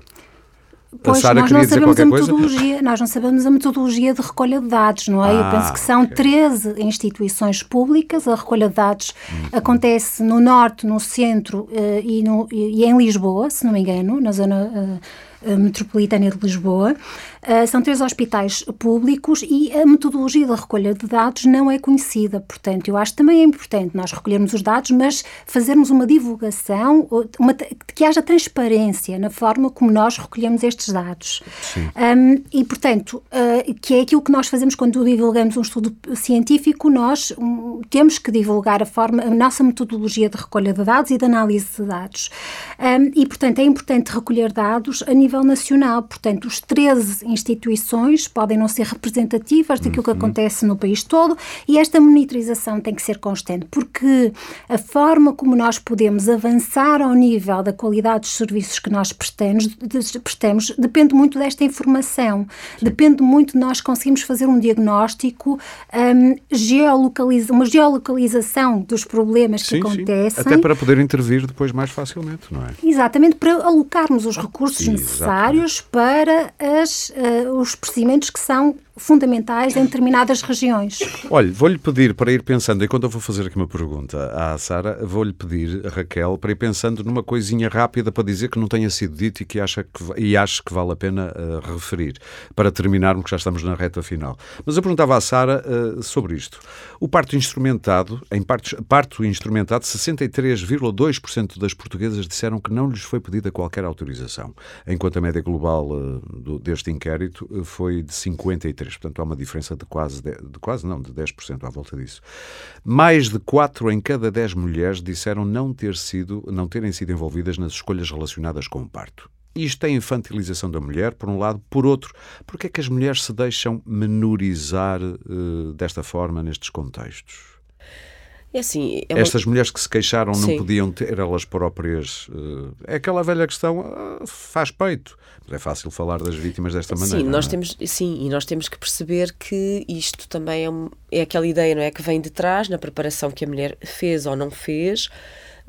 Pois, Sara nós não sabemos a metodologia, nós não sabemos a metodologia de recolha de dados, não é? Eu Ah, penso que são ok. 13 instituições públicas, a recolha de dados Uhum. acontece no norte, no centro eh, e, no- e em Lisboa, se não me engano, na zona eh, metropolitana de Lisboa. Eh, são três hospitais públicos e a metodologia da recolha de dados não é conhecida, portanto, eu acho que também é importante nós recolhermos os dados, mas fazermos uma divulgação, uma, que haja transparência na forma como nós recolhemos estes dados. Um, e, portanto, uh, que é aquilo que nós fazemos quando divulgamos um estudo científico, nós um, temos que divulgar a forma, a nossa metodologia de recolha de dados e de análise de dados. Um, e, portanto, é importante recolher dados a nível nacional. Portanto, os 13 instituições podem não ser representativas daquilo que acontece no país todo e esta monitorização tem que ser constante, porque a forma como nós podemos avançar ao nível da qualidade dos serviços que nós prestamos, prestamos depende muito desta informação, depende muito de nós conseguirmos fazer um diagnóstico, um, geolocaliza, uma geolocalização dos problemas que Sim, sim. acontecem. Até para poder intervir depois mais facilmente, não é? Exatamente, para alocarmos os recursos Exatamente. necessários para as, eh, os procedimentos que são fundamentais em determinadas regiões. Olha, vou-lhe pedir para ir pensando, enquanto eu vou fazer aqui uma pergunta à Sara, vou-lhe pedir, Raquel, para ir pensando numa coisinha rápida para dizer que não tenha sido dito e que acha que, e acho que vale a pena eh, referir, para terminarmos, que já estamos na reta final. Mas eu perguntava à Sara eh, sobre isto. O parto instrumentado, em partos, parto instrumentado, 63,2% das portuguesas disseram que não lhes foi pedida qualquer autorização, enquanto a média global eh, do- deste inquérito foi de 53%. Portanto, há uma diferença de quase, de, quase não, de 10% à volta disso. Mais de 4 em cada 10 mulheres disseram não, ter sido, não terem sido envolvidas nas escolhas relacionadas com o parto. Isto é infantilização da mulher, por um lado. Por outro, porque é que as mulheres se deixam menorizar eh, desta forma nestes contextos? É assim, é uma... Estas mulheres que se queixaram sim. não podiam ter elas próprias. Uh, é aquela velha questão, uh, faz peito. Mas é fácil falar das vítimas desta maneira. Sim, nós é? temos, sim, e nós temos que perceber que isto também é, é aquela ideia, não é? Que vem de trás, na preparação que a mulher fez ou não fez.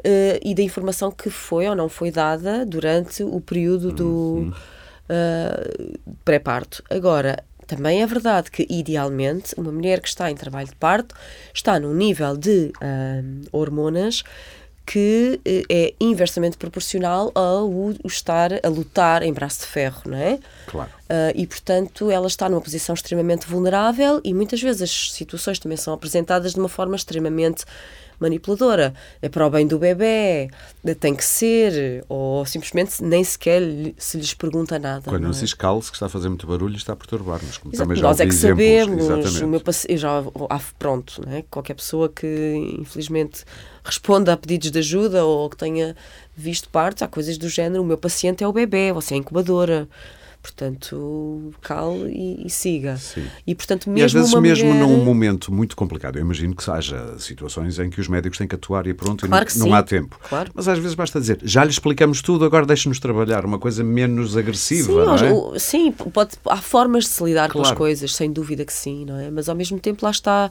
Uh, e da informação que foi ou não foi dada durante o período do uhum. uh, pré-parto. Agora, também é verdade que, idealmente, uma mulher que está em trabalho de parto está num nível de uh, hormonas que uh, é inversamente proporcional ao estar a lutar em braço de ferro, não é? Claro. Uh, e, portanto, ela está numa posição extremamente vulnerável e muitas vezes as situações também são apresentadas de uma forma extremamente manipuladora. É para o bem do bebê, tem que ser, ou simplesmente nem sequer se lhes pergunta nada. Quando não, não se escala-se que está a fazer muito barulho está a perturbar-nos. Também já Nós é que exemplos, sabemos, o meu eu já, ah, pronto, né? qualquer pessoa que infelizmente responda a pedidos de ajuda ou que tenha visto partos, há coisas do género, o meu paciente é o bebê, você é a incubadora. Portanto, cale e, e siga. Sim. E, portanto, mesmo e às vezes, mesmo mulher... num momento muito complicado, eu imagino que haja situações em que os médicos têm que atuar e pronto, claro e não, não há tempo. Claro. Mas às vezes basta dizer, já lhe explicamos tudo, agora deixe-nos trabalhar, uma coisa menos agressiva. Sim, é? sim pode, há formas de se lidar claro. com as coisas, sem dúvida que sim, não é? Mas ao mesmo tempo lá está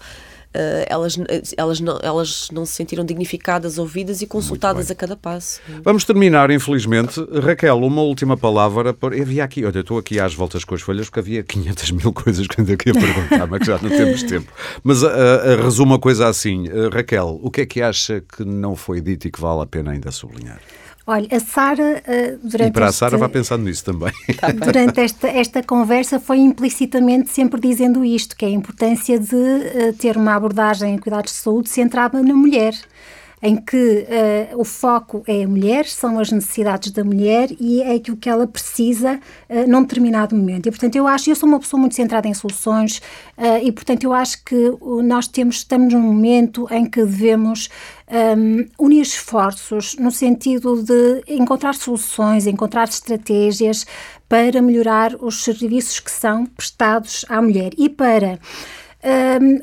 Uh, elas, elas, não, elas não se sentiram dignificadas, ouvidas e consultadas a cada passo. Vamos terminar, infelizmente. Raquel, uma última palavra. Por... Havia aqui, olha, estou aqui às voltas com as folhas porque havia 500 mil coisas que ainda queria perguntar, mas já não temos tempo. Mas uh, uh, resumo uma coisa assim. Raquel, o que é que acha que não foi dito e que vale a pena ainda sublinhar? Olha, a Sara, uh, durante. E para este, a Sara, vá pensando nisso também. Tá durante esta, esta conversa, foi implicitamente sempre dizendo isto: que é a importância de uh, ter uma abordagem em cuidados de saúde centrada na mulher em que uh, o foco é a mulher, são as necessidades da mulher e é aquilo que ela precisa uh, num determinado momento. E, portanto, eu acho, eu sou uma pessoa muito centrada em soluções uh, e, portanto, eu acho que nós temos, estamos num momento em que devemos um, unir esforços no sentido de encontrar soluções, encontrar estratégias para melhorar os serviços que são prestados à mulher e para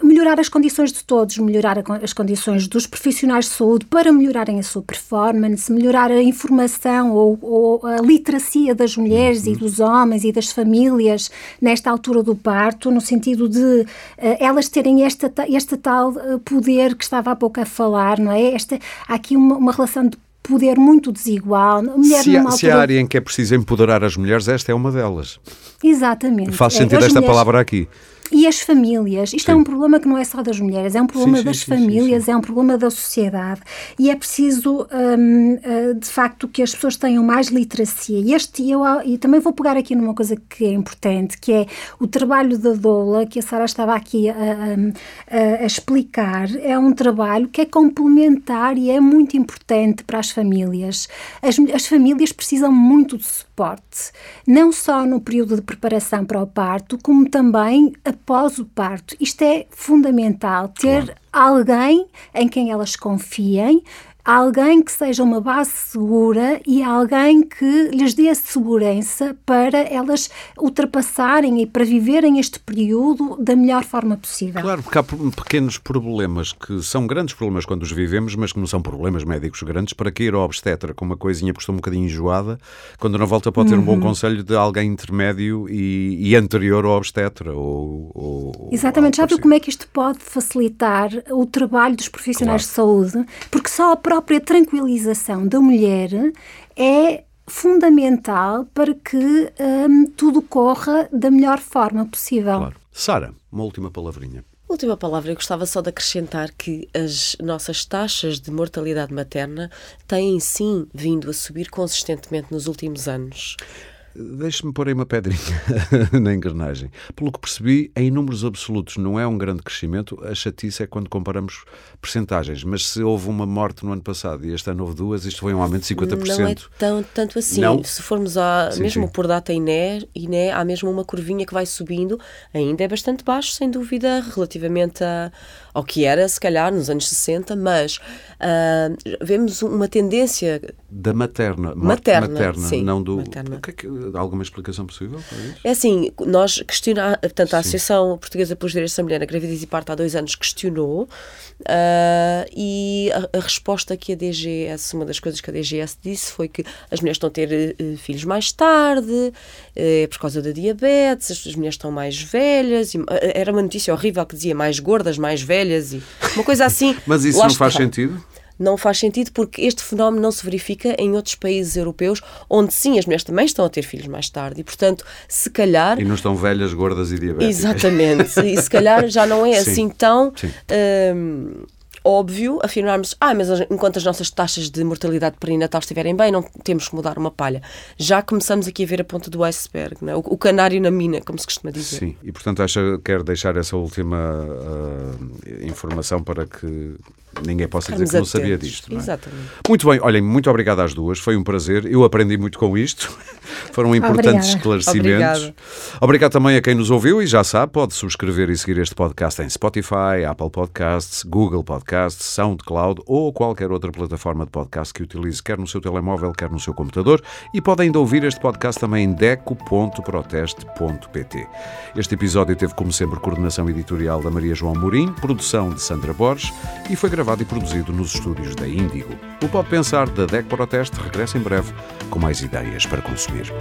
melhorar as condições de todos, melhorar as condições dos profissionais de saúde para melhorarem a sua performance, melhorar a informação ou, ou a literacia das mulheres uhum. e dos homens e das famílias nesta altura do parto, no sentido de uh, elas terem esta, este tal uh, poder que estava há pouco a falar, não é? Esta, há aqui uma, uma relação de poder muito desigual. Mulher se, há, se há área em que é preciso empoderar as mulheres, esta é uma delas. Exatamente. Faz é, sentido é, esta mulheres... palavra aqui. E as famílias, isto sim. é um problema que não é só das mulheres, é um problema sim, das famílias, é um problema da sociedade e é preciso, um, uh, de facto, que as pessoas tenham mais literacia. E, este, eu, e também vou pegar aqui numa coisa que é importante, que é o trabalho da doula, que a Sara estava aqui a, a, a, explicar, é um trabalho que é complementar e é muito importante para as famílias. As, as famílias precisam muito de suporte, não só no período de preparação para o parto, como também após o parto. Isto é fundamental, ter claro. alguém em quem elas confiem, alguém que seja uma base segura e alguém que lhes dê a segurança para elas ultrapassarem e para viverem este período da melhor forma possível. Claro, porque há pequenos problemas que são grandes problemas quando os vivemos, mas que não são problemas médicos grandes, para que ir ao obstetra com uma coisinha que estou um bocadinho enjoada, quando na volta pode ter uhum. um bom uhum. conselho de alguém intermédio e, e anterior ao obstetra. Ou, ou Exatamente, já viu como é que isto pode facilitar o trabalho dos profissionais claro. de saúde? Porque só a própria tranquilização da mulher é fundamental para que hum, tudo corra da melhor forma possível. Claro. Sara, uma última palavrinha. Última palavra, eu gostava só de acrescentar que as nossas taxas de mortalidade materna têm sim vindo a subir consistentemente nos últimos anos. Deixe-me pôr aí uma pedrinha na engrenagem. Pelo que percebi, em números absolutos não é um grande crescimento. A chatice é quando comparamos percentagens. Mas se houve uma morte no ano passado e este ano houve duas, isto foi um aumento de 50%. Não é tão, tanto assim. Não? Se formos a, sim, mesmo sim. por data INE, INE, há mesmo uma curvinha que vai subindo. Ainda é bastante baixo, sem dúvida, relativamente a, ao que era, se calhar, nos anos 60. Mas uh, vemos uma tendência... Da materna. Materna, materna sim, não do... Materna. O que é que alguma explicação possível para isso? É assim, nós questionamos, portanto, a Associação Portuguesa pelos Direitos da Mulher na Gravidez e Parto há dois anos questionou uh, e a, a, resposta que a DGS, uma das coisas que a DGS disse foi que as mulheres estão a ter uh, filhos mais tarde, uh, por causa da diabetes, as mulheres estão mais velhas, e, era uma notícia horrível que dizia mais gordas, mais velhas e uma coisa assim. Mas isso não faz sentido? Não faz sentido porque este fenómeno não se verifica em outros países europeus, onde sim as mulheres também estão a ter filhos mais tarde e, portanto, se calhar. E não estão velhas, gordas e diabéticas. Exatamente. e se calhar já não é sim. assim tão. Hum, óbvio afirmarmos, ah, mas enquanto as nossas taxas de mortalidade perinatal estiverem bem, não temos que mudar uma palha. Já começamos aqui a ver a ponta do iceberg, é? o, o canário na mina, como se costuma dizer. Sim, e portanto acha, quer deixar essa última uh, informação para que ninguém possa dizer que não sabia disto. Não é? Exatamente. Muito bem, olhem, muito obrigado às duas, foi um prazer. Eu aprendi muito com isto, foram importantes Obrigada. esclarecimentos. Obrigado. Obrigado também a quem nos ouviu e já sabe, pode subscrever e seguir este podcast em Spotify, Apple Podcasts, Google Podcasts, SoundCloud ou qualquer outra plataforma de podcast que utilize, quer no seu telemóvel, quer no seu computador. E pode ainda ouvir este podcast também em deco.proteste.pt. Este episódio teve, como sempre, coordenação editorial da Maria João Mourim, produção de Sandra Borges e foi gravado e produzido nos estúdios da Índigo. O Pode Pensar da DEC Proteste regressa em breve com mais ideias para consumir.